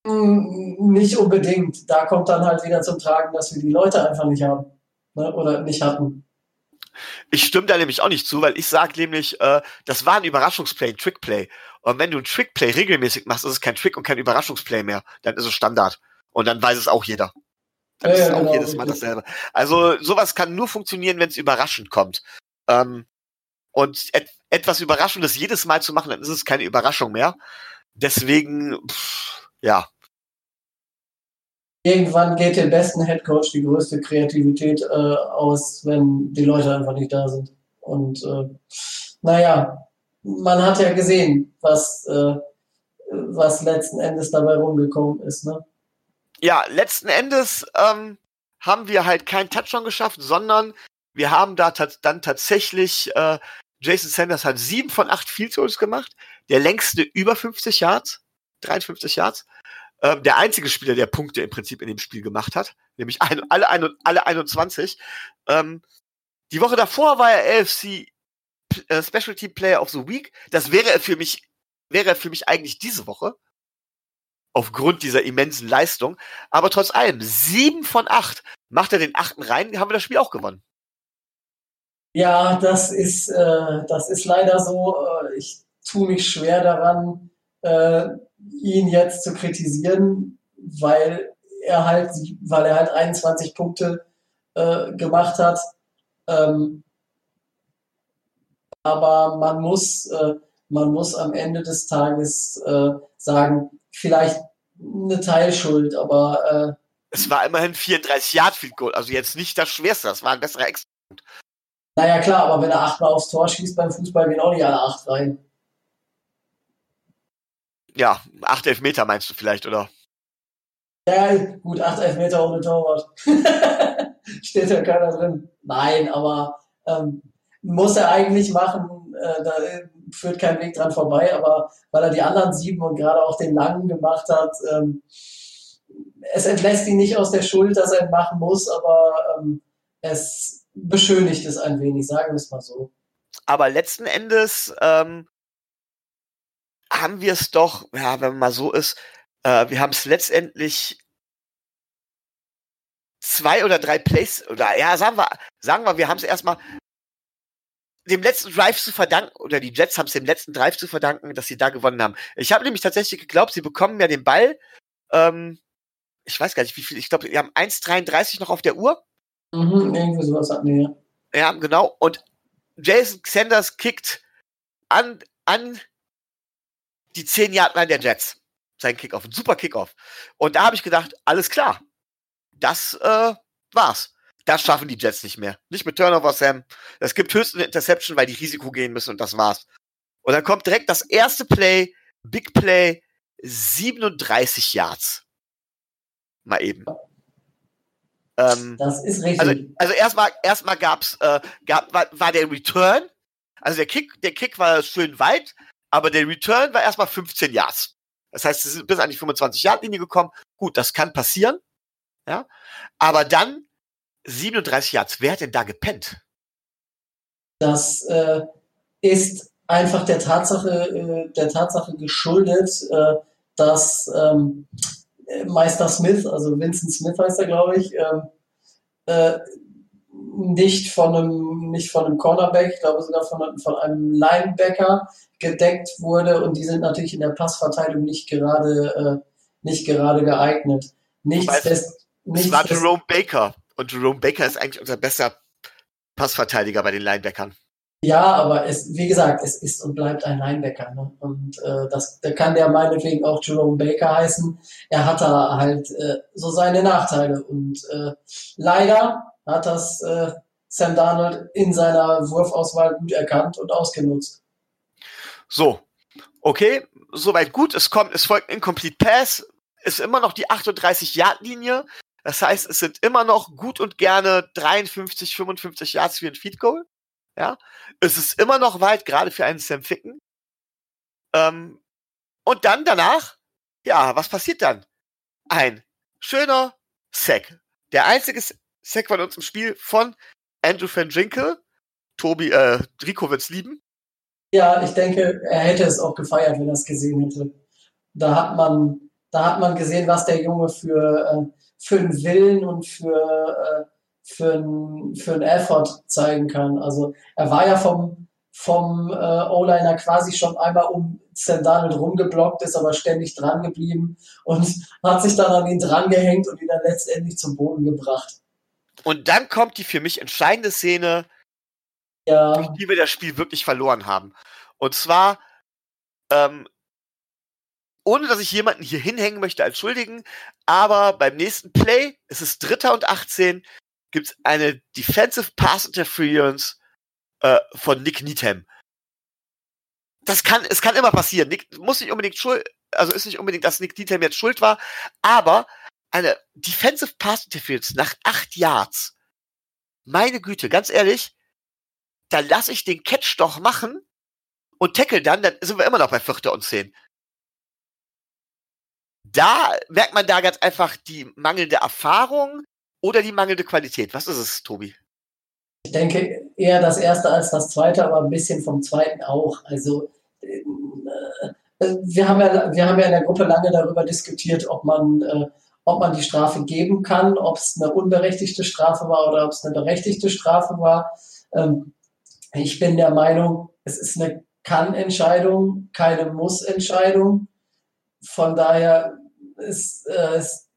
Mm, Nicht unbedingt. Da kommt dann halt wieder zum Tragen, dass wir die Leute einfach nicht haben. Ne? Oder nicht hatten. Ich stimme da nämlich auch nicht zu, weil ich sage nämlich, äh, das war ein Überraschungsplay, ein Trickplay. Und wenn du ein Trickplay regelmäßig machst, ist es kein Trick und kein Überraschungsplay mehr. Dann ist es Standard. Und dann weiß es auch jeder. Dann ja, ist ja, auch genau, jedes Mal dasselbe. Also sowas kann nur funktionieren, wenn es überraschend kommt. Ähm, und et etwas Überraschendes jedes Mal zu machen, dann ist es keine Überraschung mehr. Deswegen, pff, ja. Irgendwann geht dem besten Headcoach die größte Kreativität äh, aus, wenn die Leute einfach nicht da sind. Und äh, naja, man hat ja gesehen, was, äh, was letzten Endes dabei rumgekommen ist. Ne? Ja, letzten Endes ähm, haben wir halt keinen Touchdown geschafft, sondern wir haben da dann tatsächlich, äh, Jason Sanders hat sieben von acht Field Goals gemacht, der längste über 50 Yards, 53 Yards. Ähm, der einzige Spieler, der Punkte im Prinzip in dem Spiel gemacht hat, nämlich ein, alle, ein, alle 21. Ähm, die Woche davor war er AFC äh, Special Team Player of the Week. Das wäre er für mich, wäre er für mich eigentlich diese Woche. Aufgrund dieser immensen Leistung. Aber trotz allem, sieben von acht. Macht er den achten rein, haben wir das Spiel auch gewonnen. Ja, das ist, äh, das ist leider so. Äh, ich tue mich schwer daran, äh, ihn jetzt zu kritisieren, weil er halt, weil er halt 21 Punkte äh, gemacht hat. Ähm, aber man muss, äh, man muss am Ende des Tages äh, sagen, vielleicht eine Teilschuld, aber äh, es war immerhin 34 Yard Field Goal, also jetzt nicht das Schwerste, das war ein besserer Extrapunkt. Naja, klar, aber wenn er achtmal aufs Tor schießt beim Fußball, gehen auch nicht alle acht rein. Ja, acht Elfmeter meinst du vielleicht, oder? Ja, gut, acht Elfmeter ohne Torwart. Steht ja keiner drin. Nein, aber ähm, muss er eigentlich machen, äh, da führt kein Weg dran vorbei, aber weil er die anderen sieben und gerade auch den langen gemacht hat, ähm, es entlässt ihn nicht aus der Schuld, dass er ihn machen muss, aber ähm, es beschönigt es ein wenig, sagen wir es mal so. Aber letzten Endes ähm, haben wir es doch, ja, wenn man mal so ist, äh, wir haben es letztendlich zwei oder drei Plays, oder ja, sagen wir, sagen wir, wir haben es erstmal dem letzten Drive zu verdanken, oder die Jets haben es dem letzten Drive zu verdanken, dass sie da gewonnen haben. Ich habe nämlich tatsächlich geglaubt, sie bekommen ja den Ball, ähm, ich weiß gar nicht, wie viel, ich glaube, wir haben 1,33 noch auf der Uhr Mhm, irgendwie sowas hatten wir. Ja, genau. Und Jason Sanders kickt an, an die 10 Yard Line der Jets. Sein Kickoff. Ein super Kickoff. Und da habe ich gedacht, alles klar. Das äh, war's. Das schaffen die Jets nicht mehr. Nicht mit Turnover, Sam. Es gibt höchstens eine Interception, weil die Risiko gehen müssen und das war's. Und dann kommt direkt das erste Play, Big Play, 37 Yards. Mal eben. Ähm, das ist richtig. Also, also erstmal, erstmal gab's, äh, gab, war, war der Return, also der Kick, der Kick war schön weit, aber der Return war erstmal 15 Yards. Das heißt, sie sind bis an die 25 Yard Linie gekommen. Gut, das kann passieren, ja. Aber dann 37 Yards. Wer hat denn da gepennt? Das äh, ist einfach der Tatsache, äh, der Tatsache geschuldet, äh, dass ähm, Meister Smith, also Vincent Smith heißt er, glaube ich, ähm, äh, nicht von einem, nicht von einem Cornerback, ich glaube sogar von, von einem Linebacker gedeckt wurde und die sind natürlich in der Passverteilung nicht gerade, äh, nicht gerade geeignet. Nichts es war Jerome Baker und Jerome Baker ist eigentlich unser bester Passverteidiger bei den Linebackern. Ja, aber es, wie gesagt, es ist und bleibt ein Linebacker. Ne? Und äh, das, da kann der meinetwegen auch Jerome Baker heißen. Er hat da halt äh, so seine Nachteile. Und äh, leider hat das äh, Sam Darnold in seiner Wurfauswahl gut erkannt und ausgenutzt. So, okay, soweit gut. Es kommt, es folgt ein Incomplete Pass, ist immer noch die 38-Yard-Linie. Das heißt, es sind immer noch gut und gerne 53, 55 Yards für ein Feed Goal. Ja, es ist immer noch weit, gerade für einen Sam Ficken. Ähm, und dann danach, ja, was passiert dann? Ein schöner Sack. Der einzige Sack von uns im Spiel von Andrew van Ginkel. Tobi, äh, Rico wird's lieben. Ja, ich denke, er hätte es auch gefeiert, wenn er es gesehen hätte. Da hat man, da hat man gesehen, was der Junge für, äh, für einen Willen und für, äh, für ein, für ein Effort zeigen kann. Also er war ja vom, vom äh, O-Liner quasi schon einmal um Sam Darnold rumgeblockt, ist aber ständig dran geblieben und hat sich dann an ihn drangehängt und ihn dann letztendlich zum Boden gebracht. Und dann kommt die für mich entscheidende Szene, Ja, durch die wir das Spiel wirklich verloren haben. Und zwar, ähm, ohne dass ich jemanden hier hinhängen möchte als Schuldigen, aber beim nächsten Play, es ist Dritter und 18, gibt es eine Defensive Pass Interference äh, von Nick Needham. Das kann, es kann immer passieren. Nick muss nicht unbedingt schuld, also ist nicht unbedingt, dass Nick Needham jetzt schuld war, aber eine Defensive Pass Interference nach acht Yards. Meine Güte, ganz ehrlich, da lasse ich den Catch doch machen und tackle dann, dann sind wir immer noch bei Vierter und Zehn. Da merkt man da ganz einfach die mangelnde Erfahrung oder die mangelnde Qualität. Was ist es, Tobi? ich denke eher das erste als das zweite, aber ein bisschen vom zweiten auch. Also äh, wir haben ja, wir haben ja in der Gruppe lange darüber diskutiert, ob man, äh, ob man die Strafe geben kann, ob es eine unberechtigte Strafe war oder ob es eine berechtigte Strafe war. Ähm, ich bin der Meinung, es ist eine Kann-Entscheidung, keine Muss-Entscheidung. Von daher ist, äh, ist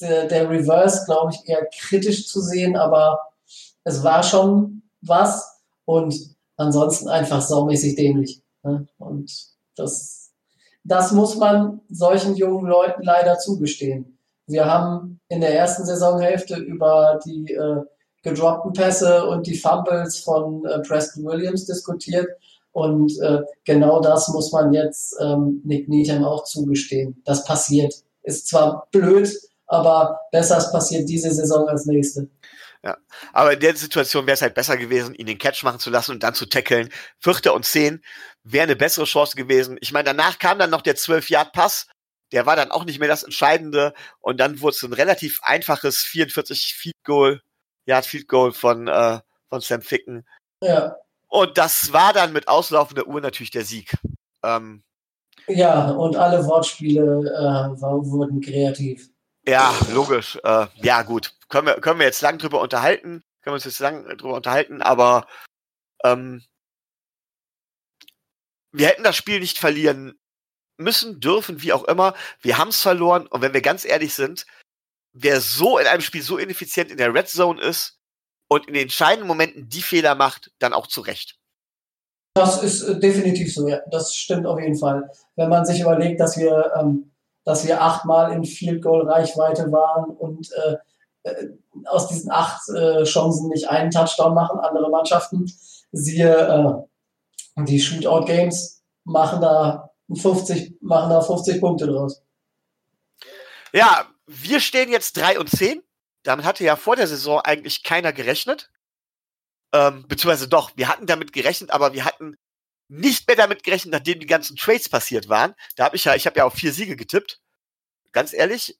der, der Reverse, glaube ich, eher kritisch zu sehen, aber es war schon was und ansonsten einfach saumäßig dämlich. Ne? Und das, das muss man solchen jungen Leuten leider zugestehen. Wir haben in der ersten Saisonhälfte über die äh, gedroppten Pässe und die Fumbles von äh, Preston Williams diskutiert. Und äh, genau das muss man jetzt ähm, Nick Needham auch zugestehen. Das passiert. Ist zwar blöd, aber besser es passiert diese Saison als nächste. Ja. Aber in der Situation wäre es halt besser gewesen, ihn den Catch machen zu lassen und dann zu tackeln. Vierter und zehn wäre eine bessere Chance gewesen. Ich meine, danach kam dann noch der 12-Yard-Pass. Der war dann auch nicht mehr das Entscheidende. Und dann wurde es ein relativ einfaches 44 Feed Goal, Yard Feed Goal von, äh, von Sam Ficken. Ja, Und das war dann mit auslaufender Uhr natürlich der Sieg. Ähm, ja und alle Wortspiele äh, wurden kreativ. ja, logisch. Äh, ja, gut. Können wir, können wir jetzt lang drüber unterhalten. Können wir uns jetzt lang drüber unterhalten, aber ähm, wir hätten das Spiel nicht verlieren müssen, dürfen, wie auch immer. Wir haben es verloren und wenn wir ganz ehrlich sind, wer so in einem Spiel so ineffizient in der Red Zone ist und in den entscheidenden Momenten die Fehler macht, dann auch zu Recht. Das ist äh, definitiv so, ja. Das stimmt auf jeden Fall. Wenn man sich überlegt, dass wir, ähm, dass wir achtmal in Field Goal Reichweite waren und äh, äh, aus diesen acht äh, Chancen nicht einen Touchdown machen, andere Mannschaften, siehe äh, die Shootout Games machen da 50, machen da 50 Punkte draus. Ja, wir stehen jetzt 3 und 10. Damit hatte ja vor der Saison eigentlich keiner gerechnet. Ähm, beziehungsweise doch, wir hatten damit gerechnet, aber wir hatten nicht mehr damit gerechnet, nachdem die ganzen Trades passiert waren. Da habe ich ja, ich habe ja auf vier Siege getippt. Ganz ehrlich,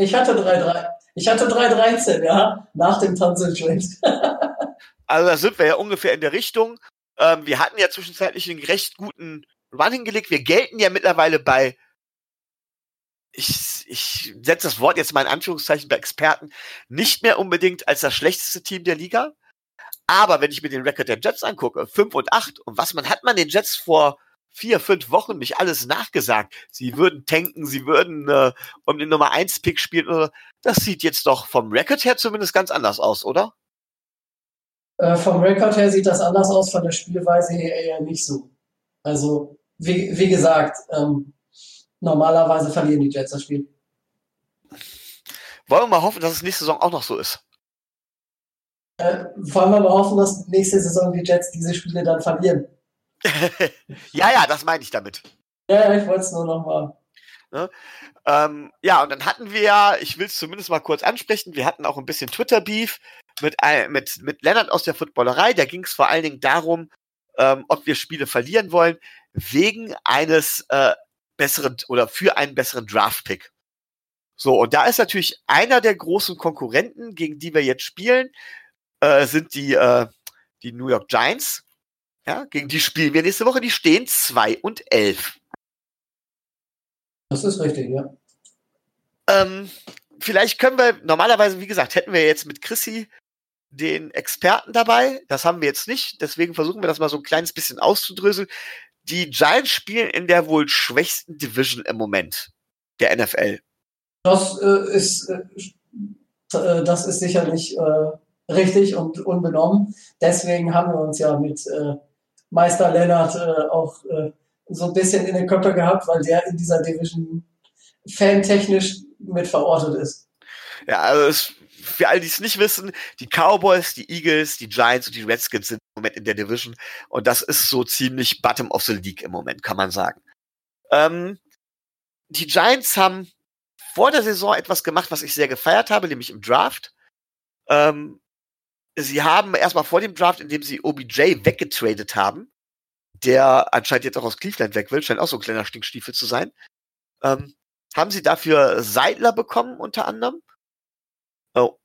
Ich hatte 3-3. Ich hatte 3-13, ja, nach dem Tanzel Trade. also da sind wir ja ungefähr in der Richtung. Ähm, wir hatten ja zwischenzeitlich einen recht guten Run hingelegt. Wir gelten ja mittlerweile bei, ich, ich setze das Wort jetzt mal in Anführungszeichen bei Experten, nicht mehr unbedingt als das schlechteste Team der Liga. Aber wenn ich mir den Rekord der Jets angucke, 5 und 8, und was man hat man den Jets vor vier, fünf Wochen mich alles nachgesagt. Sie würden tanken, sie würden äh, um den Nummer 1 Pick spielen. Oder, das sieht jetzt doch vom Rekord her zumindest ganz anders aus, oder? Äh, vom Rekord her sieht das anders aus, von der Spielweise her eher nicht so. Also, wie, wie gesagt, ähm, normalerweise verlieren die Jets das Spiel. Wollen wir mal hoffen, dass es nächste Saison auch noch so ist. Äh, wollen wir mal hoffen, dass nächste Saison die Jets diese Spiele dann verlieren. ja, ja, das meine ich damit. Ja, ich wollte es nur nochmal. Ähm, ja, und dann hatten wir ja, ich will es zumindest mal kurz ansprechen, wir hatten auch ein bisschen Twitter-Beef mit, mit, mit Lennart aus der Footballerei. Da ging es vor allen Dingen darum, ähm, ob wir Spiele verlieren wollen, wegen eines äh, besseren oder für einen besseren Draft-Pick. So, und da ist natürlich einer der großen Konkurrenten, gegen die wir jetzt spielen, äh, sind die, äh, die New York Giants. Ja, gegen die spielen wir nächste Woche. Die stehen 2 und 11. Das ist richtig, ja. Ähm, vielleicht können wir, normalerweise, wie gesagt, hätten wir jetzt mit Chrissy den Experten dabei. Das haben wir jetzt nicht. Deswegen versuchen wir das mal so ein kleines bisschen auszudröseln. Die Giants spielen in der wohl schwächsten Division im Moment der NFL. Das äh, ist, äh, äh, das ist sicherlich äh, richtig und unbenommen. Deswegen haben wir uns ja mit äh, Meister Lennart äh, auch so ein bisschen in den Köpfe gehabt, weil der in dieser Division fantechnisch mit verortet ist. Ja, also es, für alle, die es nicht wissen, die Cowboys, die Eagles, die Giants und die Redskins sind im Moment in der Division und das ist so ziemlich Bottom of the League im Moment, kann man sagen. Ähm, die Giants haben vor der Saison etwas gemacht, was ich sehr gefeiert habe, nämlich im Draft. Ähm, sie haben erstmal vor dem Draft, indem sie OBJ weggetradet haben, der anscheinend jetzt auch aus Cleveland weg will, scheint auch so ein kleiner Stinkstiefel zu sein, ähm, haben sie dafür Seidler bekommen, unter anderem. Oh,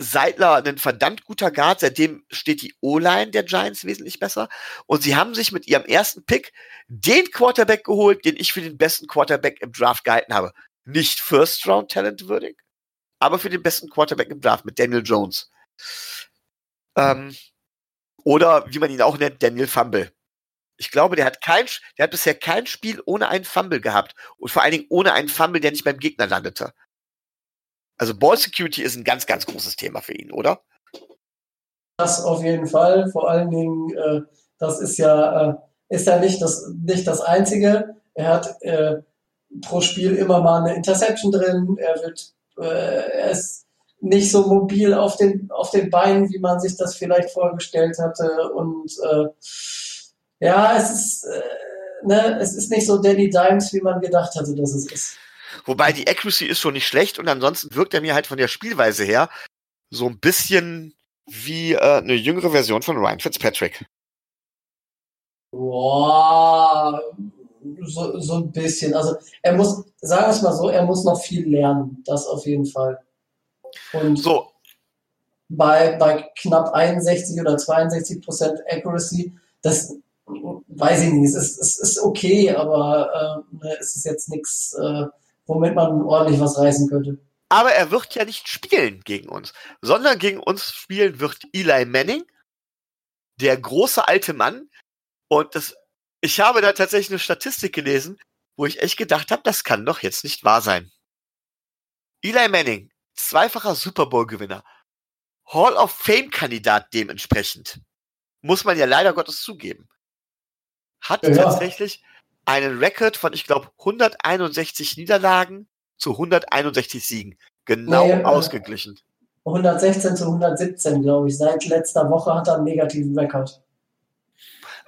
Seidler, ein verdammt guter Guard, seitdem steht die O-Line der Giants wesentlich besser. Und sie haben sich mit ihrem ersten Pick den Quarterback geholt, den ich für den besten Quarterback im Draft gehalten habe. Nicht First Round Talent würdig, aber für den besten Quarterback im Draft mit Daniel Jones. Ähm, oder wie man ihn auch nennt, Daniel Fumble. Ich glaube, der hat kein, der hat bisher kein Spiel ohne einen Fumble gehabt und vor allen Dingen ohne einen Fumble, der nicht beim Gegner landete. Also Ball Security ist ein ganz, ganz großes Thema für ihn, oder? Das auf jeden Fall. Vor allen Dingen, äh, das ist ja, äh, ist ja nicht das, nicht das Einzige. Er hat äh, pro Spiel immer mal eine Interception drin. Er wird, äh, er ist nicht so mobil auf den, auf den Beinen, wie man sich das vielleicht vorgestellt hatte. Und äh, ja, es ist, äh, ne, es ist nicht so Danny Dimes, wie man gedacht hatte, dass es ist. Wobei die Accuracy ist schon nicht schlecht und ansonsten wirkt er mir halt von der Spielweise her so ein bisschen wie äh, eine jüngere Version von Ryan Fitzpatrick. Boah, so, so ein bisschen. Also er muss, sagen wir es mal so, er muss noch viel lernen. Das auf jeden Fall. Und so. bei, bei knapp 61 oder 62 Prozent Accuracy, das weiß ich nicht, es ist, es ist okay, aber äh, ne, es ist jetzt nichts, äh, womit man ordentlich was reißen könnte. Aber er wird ja nicht spielen gegen uns, sondern gegen uns spielen wird Eli Manning, der große alte Mann. Und das, ich habe da tatsächlich eine Statistik gelesen, wo ich echt gedacht habe, das kann doch jetzt nicht wahr sein. Eli Manning, zweifacher Super Bowl-Gewinner, Hall of Fame-Kandidat dementsprechend, muss man ja leider Gottes zugeben, hat ja. tatsächlich einen Rekord von, ich glaube, 161 Niederlagen zu 161 Siegen. Genau nee, ausgeglichen. 116 zu 117, glaube ich. Seit letzter Woche hat er einen negativen Rekord.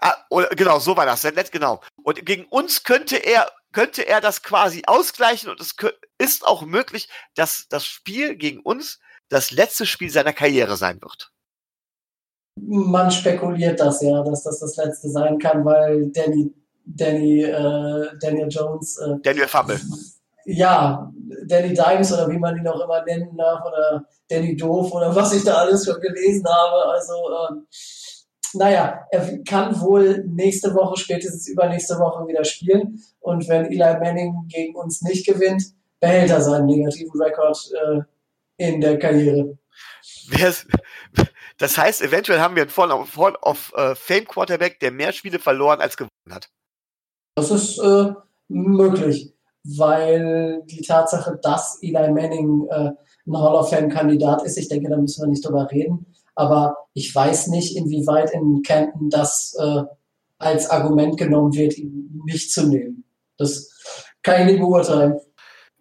Ah, genau, so war das. Genau. Und gegen uns könnte er, könnte er das quasi ausgleichen und es ist auch möglich, dass das Spiel gegen uns das letzte Spiel seiner Karriere sein wird. Man spekuliert das ja, dass das das letzte sein kann, weil Danny Danny, äh, Daniel Jones. Äh, Daniel Fumble. Ja, Danny Dimes oder wie man ihn auch immer nennen darf oder Danny Doof oder was ich da alles schon gelesen habe. Also, äh, naja, er kann wohl nächste Woche, spätestens übernächste Woche wieder spielen. Und wenn Eli Manning gegen uns nicht gewinnt, behält er seinen negativen Rekord äh, in der Karriere. Das heißt, eventuell haben wir einen Fall of, Fall of uh, Fame Quarterback, der mehr Spiele verloren als gewonnen hat. Das ist äh, möglich, weil die Tatsache, dass Eli Manning äh, ein Hall of Fame-Kandidat ist, ich denke, da müssen wir nicht drüber reden. Aber ich weiß nicht, inwieweit in Canton das äh, als Argument genommen wird, ihn nicht zu nehmen. Das kann ich nicht beurteilen.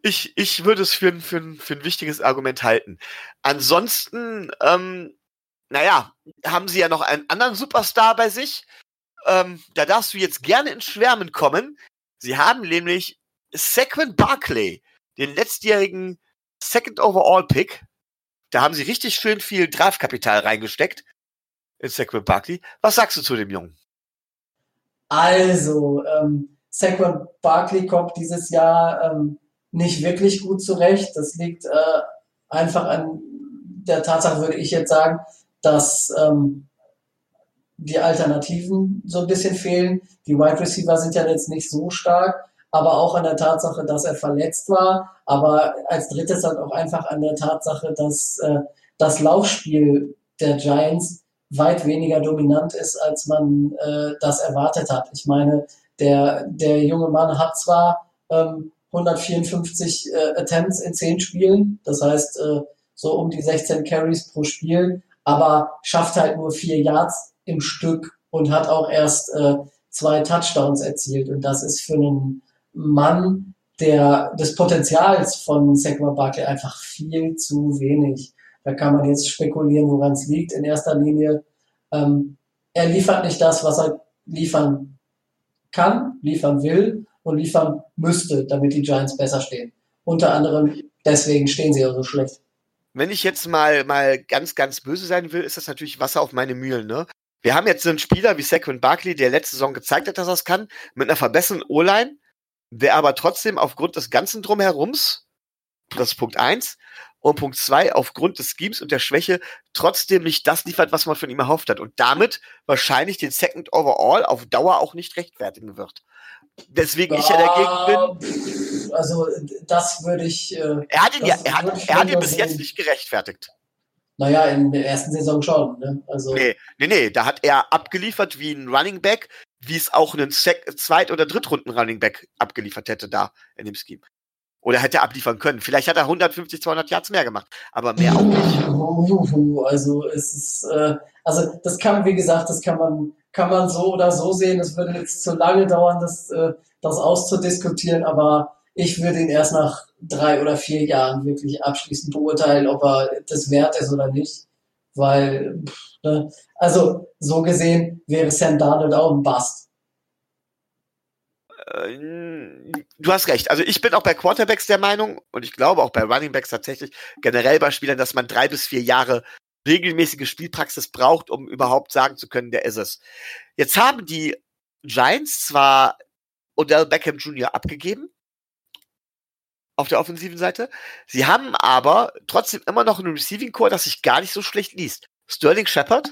Ich, ich würde es für, für, für ein wichtiges Argument halten. Ansonsten, ähm, naja, haben sie ja noch einen anderen Superstar bei sich, ähm, da darfst du jetzt gerne ins Schwärmen kommen. Sie haben nämlich Saquon Barkley, den letztjährigen Second Overall Pick. Da haben sie richtig schön viel Draftkapital reingesteckt in Saquon Barkley. Was sagst du zu dem Jungen? Also, ähm, Saquon Barkley kommt dieses Jahr ähm, nicht wirklich gut zurecht. Das liegt äh, einfach an der Tatsache, würde ich jetzt sagen, dass ähm, die Alternativen so ein bisschen fehlen. Die Wide Receiver sind ja jetzt nicht so stark, aber auch an der Tatsache, dass er verletzt war. Aber als drittes halt auch einfach an der Tatsache, dass äh, das Laufspiel der Giants weit weniger dominant ist, als man äh, das erwartet hat. Ich meine, der, der junge Mann hat zwar ähm, 154 äh, Attempts in 10 Spielen, das heißt äh, so um die 16 Carries pro Spiel, aber schafft halt nur vier Yards im Stück und hat auch erst äh, zwei Touchdowns erzielt. Und das ist für einen Mann, der des Potenzials von Saquon Barkley einfach viel zu wenig. Da kann man jetzt spekulieren, woran es liegt. In erster Linie, ähm, er liefert nicht das, was er liefern kann, liefern will und liefern müsste, damit die Giants besser stehen. Unter anderem deswegen stehen sie ja so schlecht. Wenn ich jetzt mal, mal ganz, ganz böse sein will, ist das natürlich Wasser auf meine Mühlen, ne? Wir haben jetzt einen Spieler wie Saquon Barkley, der letzte Saison gezeigt hat, dass er es kann, mit einer verbesserten O-Line, der aber trotzdem aufgrund des ganzen Drumherums, das ist Punkt eins und Punkt zwei aufgrund des Schemes und der Schwäche trotzdem nicht das liefert, was man von ihm erhofft hat und damit wahrscheinlich den Second Overall auf Dauer auch nicht rechtfertigen wird. Deswegen ja, ich ja dagegen bin. Also das würde ich. Äh, er hat ihn ja, er hat, er hat ihn bis jetzt nicht gerechtfertigt. Naja, in der ersten Saison schon. Ne? Also nee, nee, nee, da hat er abgeliefert wie ein Running Back, wie es auch ein Zweit- oder Drittrunden Running Back abgeliefert hätte da in dem Scheme. Oder hätte er abliefern können. Vielleicht hat er 150, 200 Yards mehr gemacht, aber mehr auch nicht. Also es ist, äh, also das kann, wie gesagt, das kann man, kann man so oder so sehen. Es würde jetzt zu lange dauern, das, äh, das auszudiskutieren, aber ich würde ihn erst nach drei oder vier Jahren wirklich abschließend beurteilen, ob er das wert ist oder nicht. Weil, ne, also so gesehen wäre Sam Darnold auch ein Bust. Äh, du hast recht. Also ich bin auch bei Quarterbacks der Meinung und ich glaube auch bei Runningbacks tatsächlich generell bei Spielern, dass man drei bis vier Jahre regelmäßige Spielpraxis braucht, um überhaupt sagen zu können, der ist es. Jetzt haben die Giants zwar Odell Beckham Jr. abgegeben, auf der offensiven Seite. Sie haben aber trotzdem immer noch einen Receiving Core, das sich gar nicht so schlecht liest. Sterling Shepard,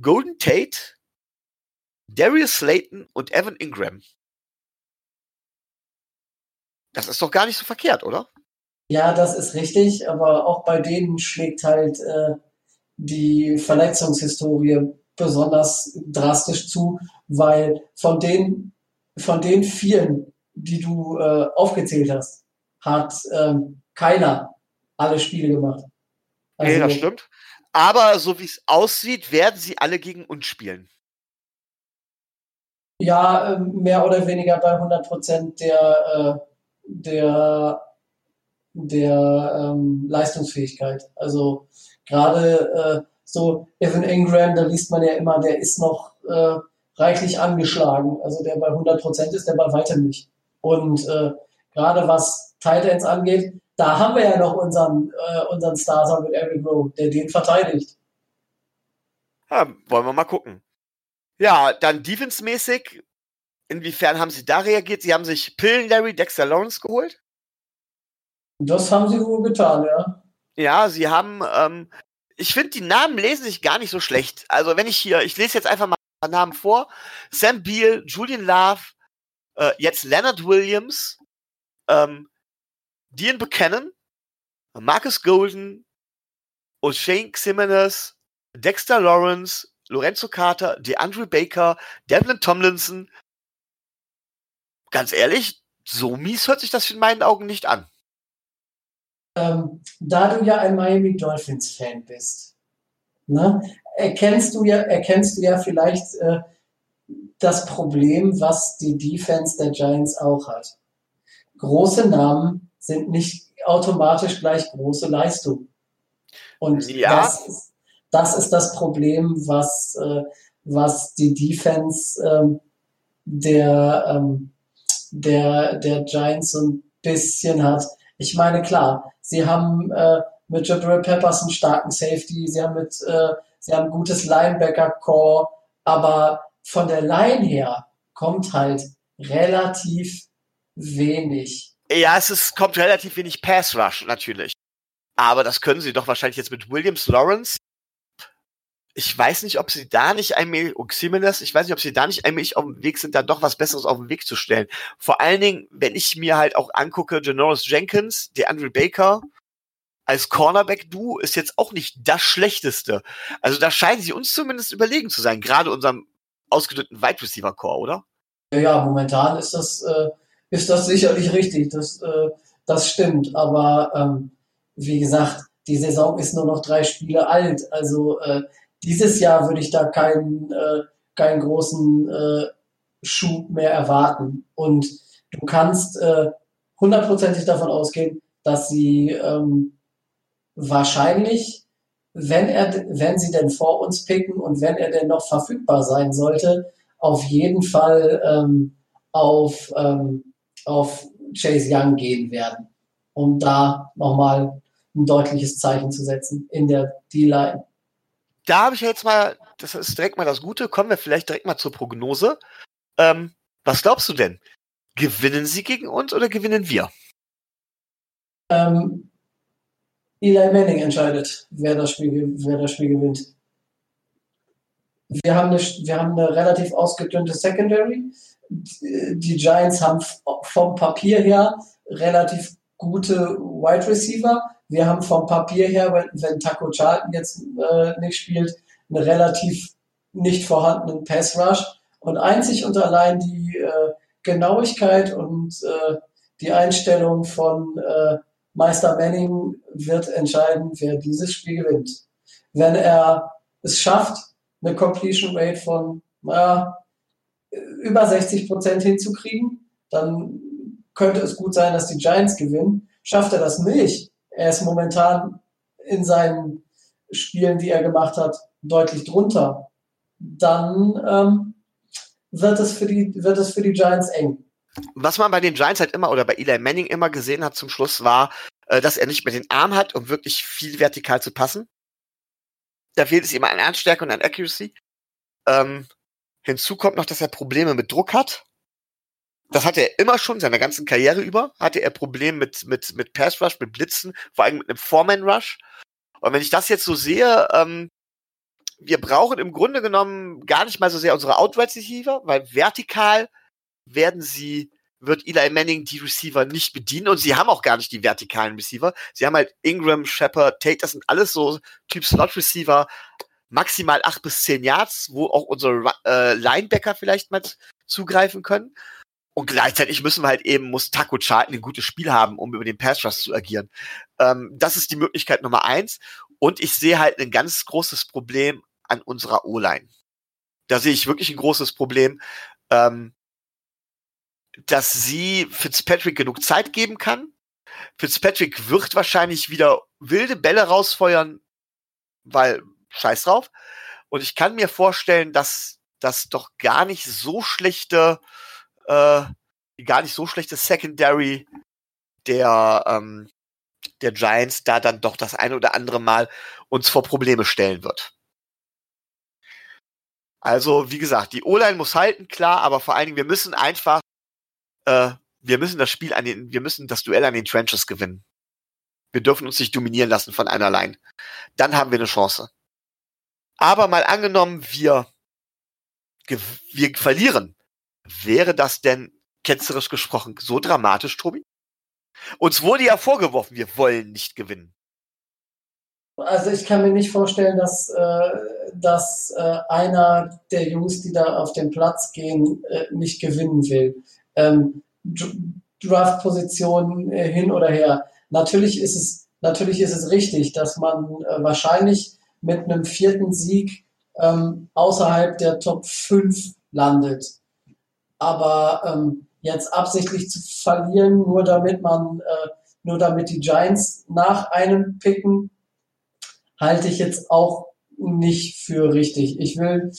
Golden Tate, Darius Slayton und Evan Ingram. Das ist doch gar nicht so verkehrt, oder? Ja, das ist richtig, aber auch bei denen schlägt halt äh, die Verletzungshistorie besonders drastisch zu, weil von den von den vielen die du äh, aufgezählt hast, hat ähm, keiner alle Spiele gemacht. Also, nee, das stimmt. Aber so wie es aussieht, werden sie alle gegen uns spielen. Ja, ähm, mehr oder weniger bei 100 Prozent der, äh, der, der ähm, Leistungsfähigkeit. Also gerade äh, so Evan Ingram, da liest man ja immer, der ist noch äh, reichlich angeschlagen. Also der bei 100 Prozent ist, der bei weitem nicht. Und äh, gerade was Titans angeht, da haben wir ja noch unseren, äh, unseren Starter mit Eric Rowe, der den verteidigt. Ja, wollen wir mal gucken. Ja, dann defense-mäßig, inwiefern haben sie da reagiert? Sie haben sich Pillen Larry, Dexter Lawrence geholt? Das haben sie wohl getan, ja. Ja, sie haben, ähm, ich finde, die Namen lesen sich gar nicht so schlecht. Also wenn ich hier, ich lese jetzt einfach mal Namen vor. Sam Beal, Julian Love, äh, jetzt Leonard Williams, ähm, Dean Buchanan, Marcus Golden, O'Shane Ximenez, Dexter Lawrence, Lorenzo Carter, DeAndre Baker, Devlin Tomlinson. Ganz ehrlich, so mies hört sich das in meinen Augen nicht an. Ähm, da du ja ein Miami Dolphins Fan bist, ne, erkennst du ja, erkennst du ja vielleicht äh, das Problem, was die Defense der Giants auch hat. Große Namen sind nicht automatisch gleich große Leistung. Und ja. das, ist, das ist das Problem, was, äh, was die Defense ähm, der, ähm, der, der Giants so ein bisschen hat. Ich meine, klar, sie haben äh, mit Jabril Peppers einen starken Safety, sie haben mit, äh, sie haben ein gutes Linebacker-Core, aber von der Line her kommt halt relativ wenig. Ja, es ist, kommt relativ wenig Pass Rush, natürlich. Aber das können sie doch wahrscheinlich jetzt mit Williams Lawrence. Ich weiß nicht, ob sie da nicht einmal, und Ximenez, ich weiß nicht, ob sie da nicht einmal auf dem Weg sind, da doch was Besseres auf den Weg zu stellen. Vor allen Dingen, wenn ich mir halt auch angucke, Janoris Jenkins, der Andrew Baker, als Cornerback-Duo ist jetzt auch nicht das Schlechteste. Also da scheinen sie uns zumindest überlegen zu sein, gerade unserem ausgedrückten Wide Receiver Core, oder? Ja, momentan ist das, äh, ist das sicherlich richtig. Das, äh, das stimmt. Aber ähm, wie gesagt, die Saison ist nur noch drei Spiele alt. Also äh, dieses Jahr würde ich da keinen, äh, keinen großen äh, Schub mehr erwarten. Und du kannst äh, hundertprozentig davon ausgehen, dass sie ähm, wahrscheinlich, wenn er, wenn sie denn vor uns picken und wenn er denn noch verfügbar sein sollte, auf jeden Fall ähm, auf, ähm, auf Chase Young gehen werden, um da nochmal ein deutliches Zeichen zu setzen in der D-Line. Da habe ich jetzt mal, das ist direkt mal das Gute, kommen wir vielleicht direkt mal zur Prognose. Ähm, was glaubst du denn? Gewinnen sie gegen uns oder gewinnen wir? Ähm, Eli Manning entscheidet, wer das Spiel, wer das Spiel gewinnt. Wir haben, eine, wir haben eine relativ ausgedünnte Secondary. Die Giants haben vom Papier her relativ gute Wide Receiver. Wir haben vom Papier her, wenn, wenn Taco Charlton jetzt äh, nicht spielt, einen relativ nicht vorhandenen Pass Rush. Und einzig und allein die äh, Genauigkeit und äh, die Einstellung von äh, Meister Manning wird entscheiden, wer dieses Spiel gewinnt. Wenn er es schafft, eine Completion Rate von naja, über 60 Prozent hinzukriegen, dann könnte es gut sein, dass die Giants gewinnen. Schafft er das nicht? Er ist momentan in seinen Spielen, die er gemacht hat, deutlich drunter. Dann ähm, wird, es für die, wird es für die Giants eng was man bei den Giants halt immer oder bei Eli Manning immer gesehen hat zum Schluss war, äh, dass er nicht mehr den Arm hat, um wirklich viel vertikal zu passen. Da fehlt es ihm an Ernststärke und an Accuracy. Ähm, hinzu kommt noch, dass er Probleme mit Druck hat. Das hatte er immer schon, seine ganzen Karriere über, hatte er Probleme mit, mit, mit Pass Rush, mit Blitzen, vor allem mit einem Foreman Rush. Und wenn ich das jetzt so sehe, ähm, wir brauchen im Grunde genommen gar nicht mal so sehr unsere Outright Receiver, weil vertikal werden sie, wird Eli Manning die Receiver nicht bedienen und sie haben auch gar nicht die vertikalen Receiver. Sie haben halt Ingram, Shepard, Tate, das sind alles so Typ Slot Receiver, maximal acht bis zehn Yards, wo auch unsere äh, Linebacker vielleicht mal zugreifen können. Und gleichzeitig müssen wir halt eben, muss Taco Charlton ein gutes Spiel haben, um über den Pass Rush zu agieren. Ähm, das ist die Möglichkeit Nummer eins. Und ich sehe halt ein ganz großes Problem an unserer O-Line. Da sehe ich wirklich ein großes Problem. Ähm, dass sie Fitzpatrick genug Zeit geben kann. Fitzpatrick wird wahrscheinlich wieder wilde Bälle rausfeuern, weil scheiß drauf. Und ich kann mir vorstellen, dass das doch gar nicht so schlechte, äh, gar nicht so schlechte Secondary der, ähm, der Giants da dann doch das eine oder andere Mal uns vor Probleme stellen wird. Also, wie gesagt, die O-Line muss halten, klar, aber vor allen Dingen, wir müssen einfach äh, wir müssen das Spiel an den, wir müssen das Duell an den Trenches gewinnen. Wir dürfen uns nicht dominieren lassen von einer Line. Dann haben wir eine Chance. Aber mal angenommen, wir, wir verlieren. Wäre das denn ketzerisch gesprochen so dramatisch, Tobi? Uns wurde ja vorgeworfen, wir wollen nicht gewinnen. Also ich kann mir nicht vorstellen, dass, äh, dass äh, einer der Jungs, die da auf den Platz gehen, äh, nicht gewinnen will ähm, Draft-Position äh, hin oder her. Natürlich ist es, natürlich ist es richtig, dass man äh, wahrscheinlich mit einem vierten Sieg ähm, außerhalb der Top 5 landet. Aber ähm, jetzt absichtlich zu verlieren, nur damit man, äh, nur damit die Giants nach einem picken, halte ich jetzt auch nicht für richtig. Ich will,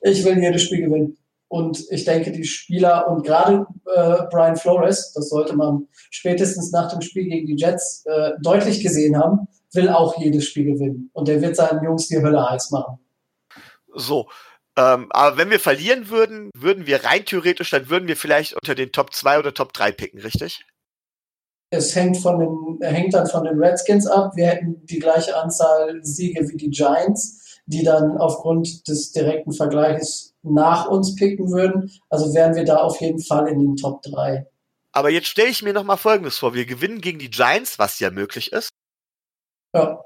ich will jedes Spiel gewinnen. Und ich denke, die Spieler und gerade äh, Brian Flores, das sollte man spätestens nach dem Spiel gegen die Jets äh, deutlich gesehen haben, will auch jedes Spiel gewinnen. Und er wird seinen Jungs die Hölle heiß machen. So. Ähm, aber wenn wir verlieren würden, würden wir rein theoretisch, dann würden wir vielleicht unter den Top 2 oder Top 3 picken, richtig? Es hängt, von den, hängt dann von den Redskins ab. Wir hätten die gleiche Anzahl Siege wie die Giants, die dann aufgrund des direkten Vergleichs nach uns picken würden. Also wären wir da auf jeden Fall in den Top 3. Aber jetzt stelle ich mir noch mal Folgendes vor. Wir gewinnen gegen die Giants, was ja möglich ist. Ja.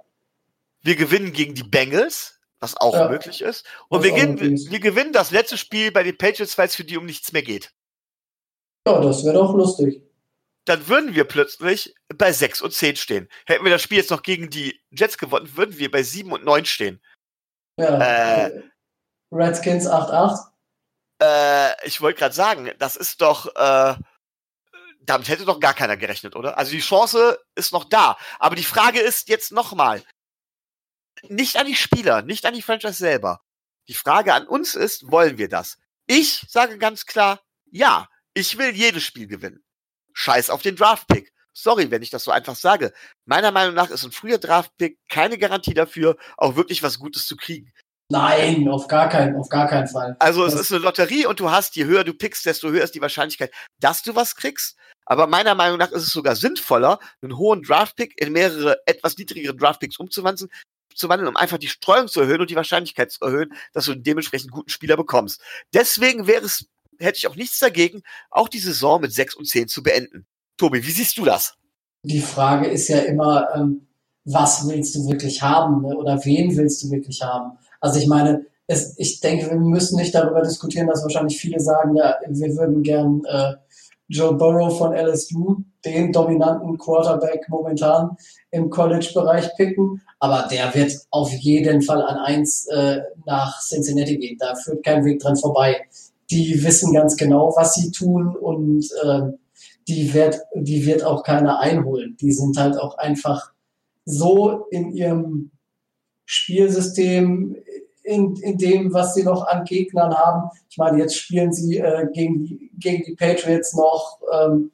Wir gewinnen gegen die Bengals, was auch Ja. möglich ist. Und wir, ist. wir gewinnen das letzte Spiel bei den Patriots, weil es für die um nichts mehr geht. Ja, das wäre doch lustig. Dann würden wir plötzlich bei 6 und 10 stehen. Hätten wir das Spiel jetzt noch gegen die Jets gewonnen, würden wir bei 7 und 9 stehen. Ja. Äh. Redskins 8-8. Äh, ich wollte gerade sagen, das ist doch, äh, damit hätte doch gar keiner gerechnet, oder? Also die Chance ist noch da. Aber die Frage ist jetzt nochmal, nicht an die Spieler, nicht an die Franchise selber. Die Frage an uns ist, wollen wir das? Ich sage ganz klar, ja, ich will jedes Spiel gewinnen. Scheiß auf den Draftpick. Sorry, wenn ich das so einfach sage. Meiner Meinung nach ist ein früher Draftpick keine Garantie dafür, auch wirklich was Gutes zu kriegen. Nein, auf gar keinen, auf gar keinen Fall. Also es Das- ist eine Lotterie und du hast, je höher du pickst, desto höher ist die Wahrscheinlichkeit, dass du was kriegst. Aber meiner Meinung nach ist es sogar sinnvoller, einen hohen Draftpick in mehrere etwas niedrigere Draftpicks umzuwandeln, zu wandeln, um einfach die Streuung zu erhöhen und die Wahrscheinlichkeit zu erhöhen, dass du dementsprechend einen guten Spieler bekommst. Deswegen wäre es, hätte ich auch nichts dagegen, auch die Saison mit 6 und 10 zu beenden. Tobi, wie siehst du das? Die Frage ist ja immer, ähm, was willst du wirklich haben ne? oder wen willst du wirklich haben? Also ich meine, es, ich denke, wir müssen nicht darüber diskutieren, dass wahrscheinlich viele sagen, ja, wir würden gern äh, Joe Burrow von LSU, den dominanten Quarterback momentan im College-Bereich picken, aber der wird auf jeden Fall an eins äh, nach Cincinnati gehen. Da führt kein Weg dran vorbei. Die wissen ganz genau, was sie tun und ähm, die wird, die wird auch keiner einholen. Die sind halt auch einfach so in ihrem Spielsystem, in, in dem, was sie noch an Gegnern haben. Ich meine, jetzt spielen sie äh, gegen, die, gegen die Patriots noch. Ähm,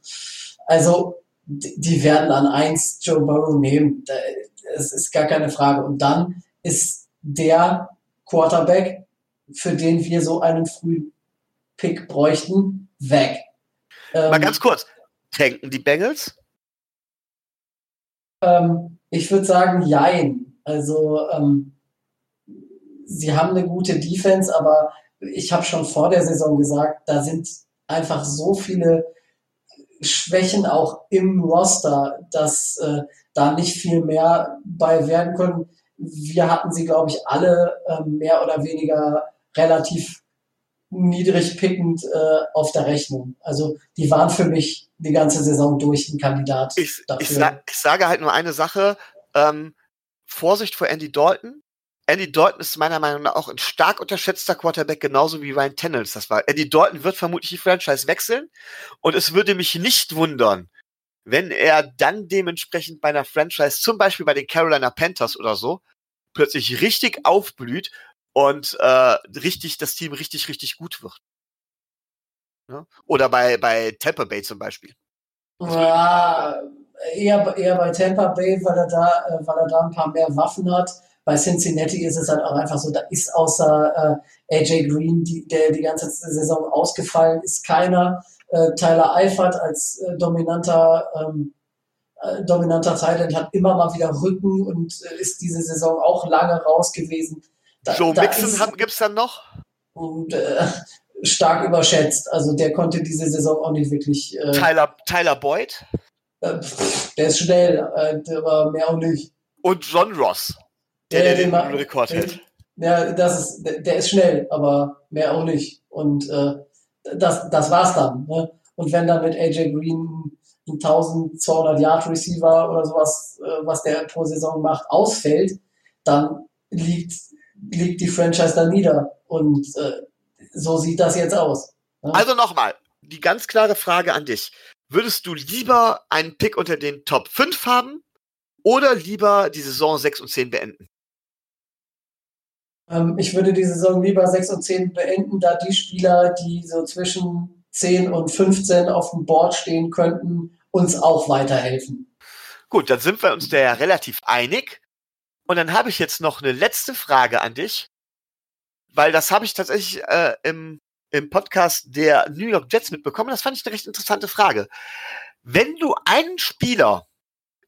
also, die, werden an eins Joe Burrow nehmen. Es ist gar keine Frage. Und dann ist der Quarterback, für den wir so einen frühen Pick bräuchten, weg. Mal Ähm, ganz kurz. Tanken die Bengals? Ähm, ich würde sagen, jein. Also ähm, sie haben eine gute Defense, aber ich habe schon vor der Saison gesagt, da sind einfach so viele Schwächen auch im Roster, dass äh, da nicht viel mehr bei werden können. Wir hatten sie, glaube ich, alle ähm, mehr oder weniger relativ niedrig pickend äh, auf der Rechnung. Also die waren für mich die ganze Saison durch ein Kandidat Ich, dafür. ich, ich sage halt nur eine Sache. Ähm, Vorsicht vor Andy Dalton. Andy Dalton ist meiner Meinung nach auch ein stark unterschätzter Quarterback, genauso wie Ryan Tannels das war. Andy Dalton wird vermutlich die Franchise wechseln und es würde mich nicht wundern, wenn er dann dementsprechend bei einer Franchise, zum Beispiel bei den Carolina Panthers oder so, plötzlich richtig aufblüht und äh, richtig das Team richtig, richtig gut wird. Ja? Oder bei, bei Tampa Bay zum Beispiel. Ja, eher, eher bei Tampa Bay, weil er da, äh, weil er da ein paar mehr Waffen hat. Bei Cincinnati ist es halt auch einfach so, da ist außer äh, AJ Green, die, der die ganze Saison ausgefallen ist, keiner. Äh, Tyler Eifert als äh, dominanter ähm, äh, dominanter Thailand hat immer mal wieder Rücken und äh, ist diese Saison auch lange raus gewesen. Da, Joe da Mixon haben- gibt's dann noch? und äh, stark überschätzt. Also der konnte diese Saison auch nicht wirklich. Äh, Tyler, Tyler Boyd äh, pff, der ist schnell, äh, aber mehr auch nicht. und John Ross, der, Der, der den den Rekord hält. Ja, das ist, der, der ist schnell, aber mehr auch nicht. Und äh, das, das war's dann. Ne? Und wenn dann mit AJ Green ein 1200 Yard Receiver oder sowas, äh, was der pro Saison macht, ausfällt, dann liegt, liegt die Franchise da nieder. Und äh, so sieht das jetzt aus. Ne? Also nochmal, die ganz klare Frage an dich. Würdest du lieber einen Pick unter den Top 5 haben oder lieber die Saison 6 und 10 beenden? Ähm, ich würde die Saison lieber 6 und 10 beenden, da die Spieler, die so zwischen 10 und 15 auf dem Board stehen könnten, uns auch weiterhelfen. Gut, dann sind wir uns da ja relativ einig. Und dann habe ich jetzt noch eine letzte Frage an dich, weil das habe ich tatsächlich äh, im, im Podcast der New York Jets mitbekommen. Das fand ich eine recht interessante Frage. Wenn du einen Spieler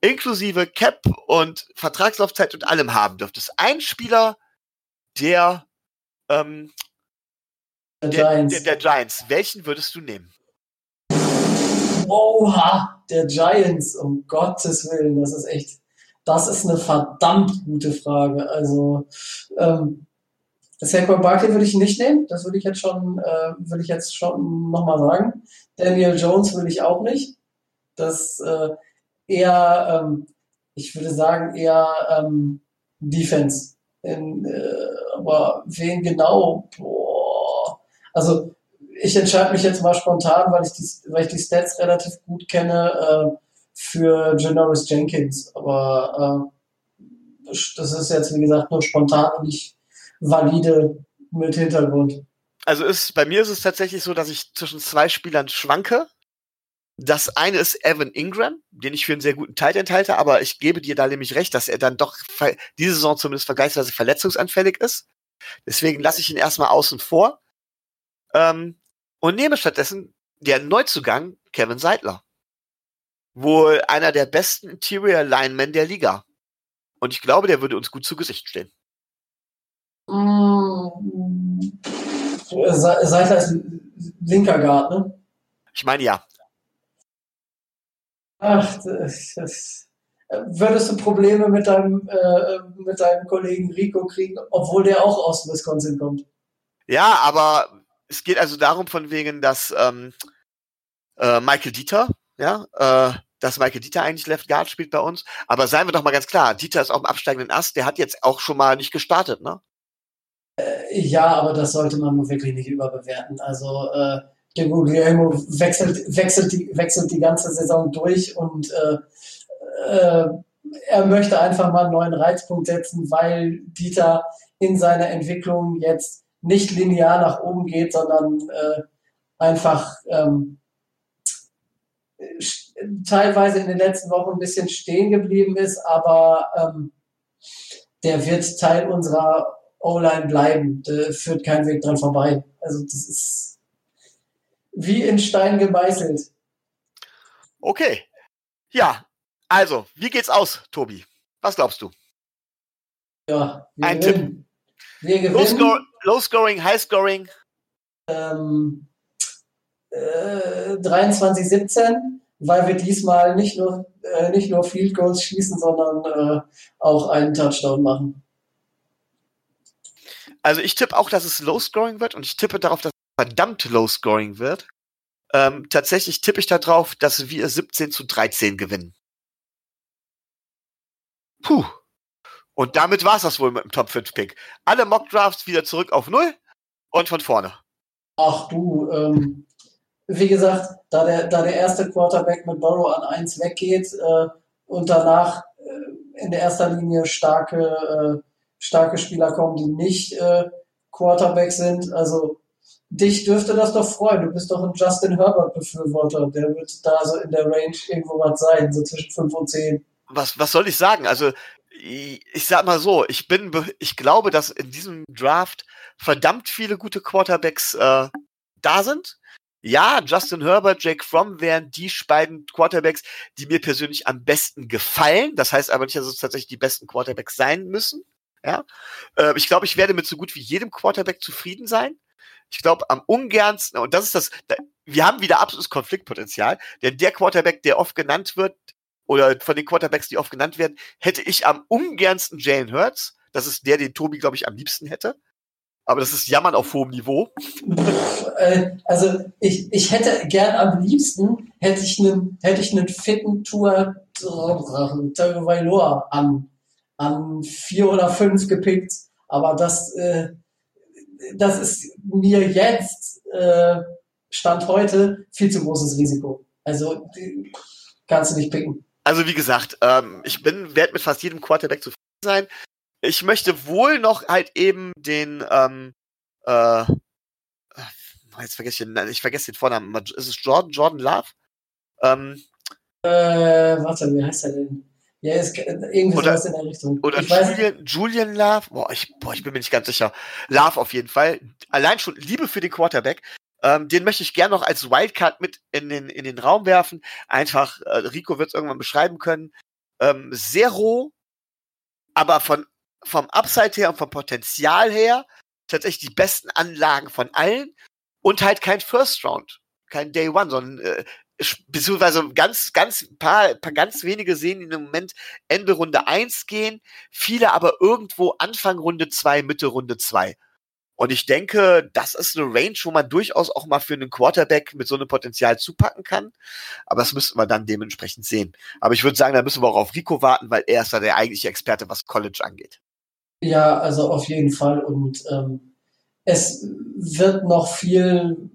inklusive Cap und Vertragslaufzeit und allem haben dürftest, einen Spieler der, ähm, Der der, Giants. der, der Giants, welchen würdest du nehmen? Oha, der Giants, um Gottes Willen, das ist echt, das ist eine verdammt gute Frage. Also ähm, Saquon Barkley würde ich nicht nehmen, das würde ich jetzt schon, äh, würde ich jetzt schon nochmal sagen. Daniel Jones würde ich auch nicht. Das äh, eher, ähm, ich würde sagen, eher ähm, Defense. In, äh, aber wen genau? Boah. Also ich entscheide mich jetzt mal spontan, weil ich die, weil ich die Stats relativ gut kenne, äh, für Janoris Jenkins. Aber äh, das ist jetzt, wie gesagt, nur spontan und nicht valide mit Hintergrund. Also ist, bei mir ist es tatsächlich so, dass ich zwischen zwei Spielern schwanke. Das eine ist Evan Ingram, den ich für einen sehr guten Tight enthalte, aber ich gebe dir da nämlich recht, dass er dann doch diese Saison zumindest vergleichsweise verletzungsanfällig ist. Deswegen lasse ich ihn erstmal außen vor ähm, und nehme stattdessen der Neuzugang Kevin Seidler. Wohl einer der besten Interior Linemen der Liga. Und ich glaube, der würde uns gut zu Gesicht stehen. Mm, Seidler ist linker Guard, ne? Ich meine ja. Ach, das, das, würdest du Probleme mit deinem, äh, mit deinem Kollegen Rico kriegen, obwohl der auch aus Wisconsin kommt? Ja, aber es geht also darum, von wegen, dass ähm, äh, Michael Dieter, ja, äh, dass Michael Dieter eigentlich Left Guard spielt bei uns. Aber seien wir doch mal ganz klar, Dieter ist auf dem absteigenden Ast, der hat jetzt auch schon mal nicht gestartet, ne? Äh, ja, aber das sollte man wirklich nicht überbewerten. Also äh, der Guglielmo wechselt, wechselt, die, wechselt die ganze Saison durch und äh, äh, er möchte einfach mal einen neuen Reizpunkt setzen, weil Dieter in seiner Entwicklung jetzt nicht linear nach oben geht, sondern äh, einfach ähm, teilweise in den letzten Wochen ein bisschen stehen geblieben ist, aber ähm, der wird Teil unserer O-Line bleiben. Da führt kein Weg dran vorbei. Also das ist wie in Stein gemeißelt. Okay. Ja, also, wie geht's aus, Tobi? Was glaubst du? Ja, wir Ein gewinnen. Tipp. Wir gewinnen. Low, score, low scoring, high scoring. Ähm, äh, 23-17, weil wir diesmal nicht nur, äh, nicht nur Field Goals schießen, sondern äh, auch einen Touchdown machen. Also ich tippe auch, dass es Low Scoring wird und ich tippe darauf, dass verdammt Low Scoring wird. Ähm, tatsächlich tippe ich darauf, dass wir 17 zu 13 gewinnen. Puh. Und damit war es das wohl mit dem Top 5 Pick. Alle Mock Drafts wieder zurück auf Null und von vorne. Ach du, ähm, wie gesagt, da der, da der erste Quarterback mit Burrow an 1 weggeht äh, und danach äh, in der erster Linie starke äh, starke Spieler kommen, die nicht äh, Quarterback sind. Also dich dürfte das doch freuen. Du bist doch ein Justin Herbert-Befürworter. Der wird da so in der Range irgendwo was sein, so zwischen 5 und 10. Was, was soll ich sagen? Also, ich, sag mal so, ich bin, ich glaube, dass in diesem Draft verdammt viele gute Quarterbacks äh, da sind. Ja, Justin Herbert, Jake Fromm wären die beiden Quarterbacks, die mir persönlich am besten gefallen. Das heißt aber nicht, dass es tatsächlich die besten Quarterbacks sein müssen. Ja? Äh, ich glaube, ich werde mit so gut wie jedem Quarterback zufrieden sein. Ich glaube, am ungernsten, und das ist das, wir haben wieder absolutes Konfliktpotenzial, denn der Quarterback, der oft genannt wird, oder von den Quarterbacks, die oft genannt werden, hätte ich am ungernsten Jalen Hurts. Das ist der, den Tobi, glaube ich, am liebsten hätte. Aber das ist Jammern auf hohem Niveau. Äh, also ich, ich hätte gern am liebsten, hätte ich einen, hätte ich einen fitten Tour Tagovailoa an an vier oder fünf gepickt. Aber das, äh, das ist mir jetzt, äh, Stand heute, viel zu großes Risiko. Also kannst du nicht picken. Also wie gesagt, ähm, ich bin, werde mit fast jedem Quarterback zufrieden sein. Ich möchte wohl noch halt eben den, ähm, äh, jetzt vergesse ich den, ich vergesse den Vornamen. Ist es Jordan, Jordan Love? Ähm, äh, warte, wie heißt er denn? Ja, ist irgendwie oder, sowas in der Richtung. Oder Julian, Julian Love, boah ich, boah, ich bin mir nicht ganz sicher. Love auf jeden Fall. Allein schon Liebe für den Quarterback. Ähm, den möchte ich gerne noch als Wildcard mit in den, in den Raum werfen. Einfach, äh, Rico wird es irgendwann beschreiben können. Ähm, sehr roh, aber von, vom Upside her und vom Potenzial her tatsächlich die besten Anlagen von allen und halt kein First Round, kein Day One, sondern äh, beziehungsweise ganz, ganz paar, paar ganz wenige sehen ihn im Moment Ende Runde 1 gehen, viele aber irgendwo Anfang Runde 2, Mitte Runde 2. Und ich denke, das ist eine Range, wo man durchaus auch mal für einen Quarterback mit so einem Potenzial zupacken kann. Aber das müssten wir dann dementsprechend sehen. Aber ich würde sagen, da müssen wir auch auf Rico warten, weil er ist da der eigentliche Experte, was College angeht. Ja, also auf jeden Fall. Und ähm, es wird noch viel,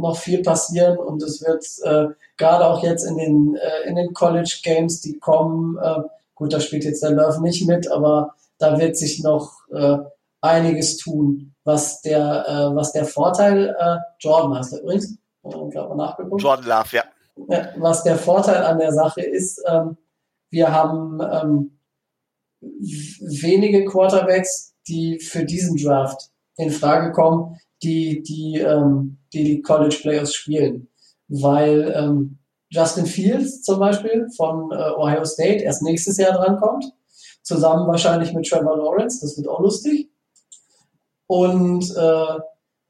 noch viel passieren und es wird äh, gerade auch jetzt in den, äh, in den College Games, die kommen, äh, gut, da spielt jetzt der Love nicht mit, aber da wird sich noch äh, einiges tun was der, äh, was der Vorteil, äh, Jordan heißt er übrigens, äh, nachgeguckt. Jordan Love, ja. ja. Was der Vorteil an der Sache ist, ähm, wir haben ähm, wenige Quarterbacks, die für diesen Draft in Frage kommen, die die, ähm, die, die College Playoffs spielen. Weil ähm, Justin Fields zum Beispiel von äh, Ohio State erst nächstes Jahr drankommt, zusammen wahrscheinlich mit Trevor Lawrence, das wird auch lustig und äh,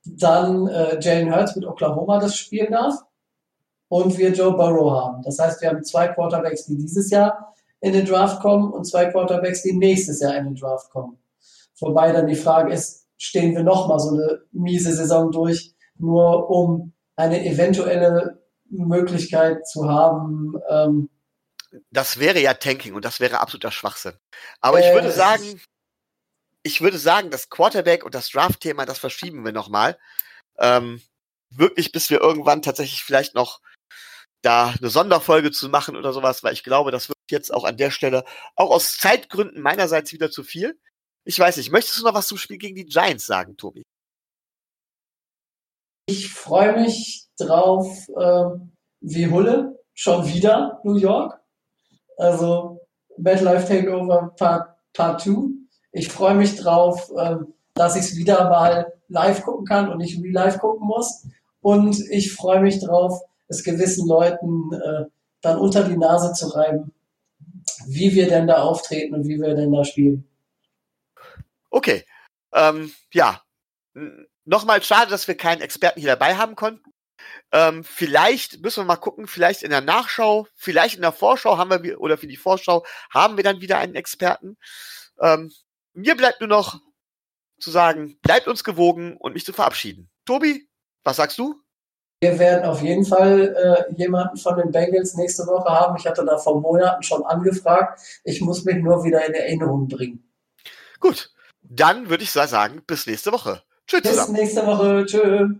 dann äh, Jalen Hurts mit Oklahoma das spielen darf und wir Joe Burrow haben. Das heißt, wir haben zwei Quarterbacks, die dieses Jahr in den Draft kommen und zwei Quarterbacks, die nächstes Jahr in den Draft kommen. Wobei dann die Frage ist, stehen wir nochmal so eine miese Saison durch, nur um eine eventuelle Möglichkeit zu haben. Ähm, das wäre ja Tanking und das wäre absoluter Schwachsinn. Aber äh, ich würde sagen, ich würde sagen, das Quarterback und das Draft-Thema, das verschieben wir nochmal. Ähm, wirklich, bis wir irgendwann tatsächlich vielleicht noch da eine Sonderfolge zu machen oder sowas, weil ich glaube, das wird jetzt auch an der Stelle auch aus Zeitgründen meinerseits wieder zu viel. Ich weiß nicht, möchtest du noch was zum Spiel gegen die Giants sagen, Tobi? Ich freue mich drauf, äh, wie Hulle, schon wieder New York. Also Bad Life Takeover Part, Part 2 ich freue mich drauf, ähm, dass ich es wieder mal live gucken kann und nicht real live gucken muss. Und ich freue mich drauf, es gewissen Leuten äh, dann unter die Nase zu reiben, wie wir denn da auftreten und wie wir denn da spielen. Okay. Ähm, ja. Nochmal schade, dass wir keinen Experten hier dabei haben konnten. Ähm, vielleicht müssen wir mal gucken, vielleicht in der Nachschau, vielleicht in der Vorschau haben wir, oder für die Vorschau haben wir dann wieder einen Experten. Ähm, mir bleibt nur noch zu sagen, bleibt uns gewogen und mich zu verabschieden. Tobi, was sagst du? Wir werden auf jeden Fall äh, jemanden von den Bengals nächste Woche haben. Ich hatte da vor Monaten schon angefragt. Ich muss mich nur wieder in Erinnerung bringen. Gut, dann würde ich sagen, bis nächste Woche. Tschüss. Bis zusammen. nächste Woche. Tschüss.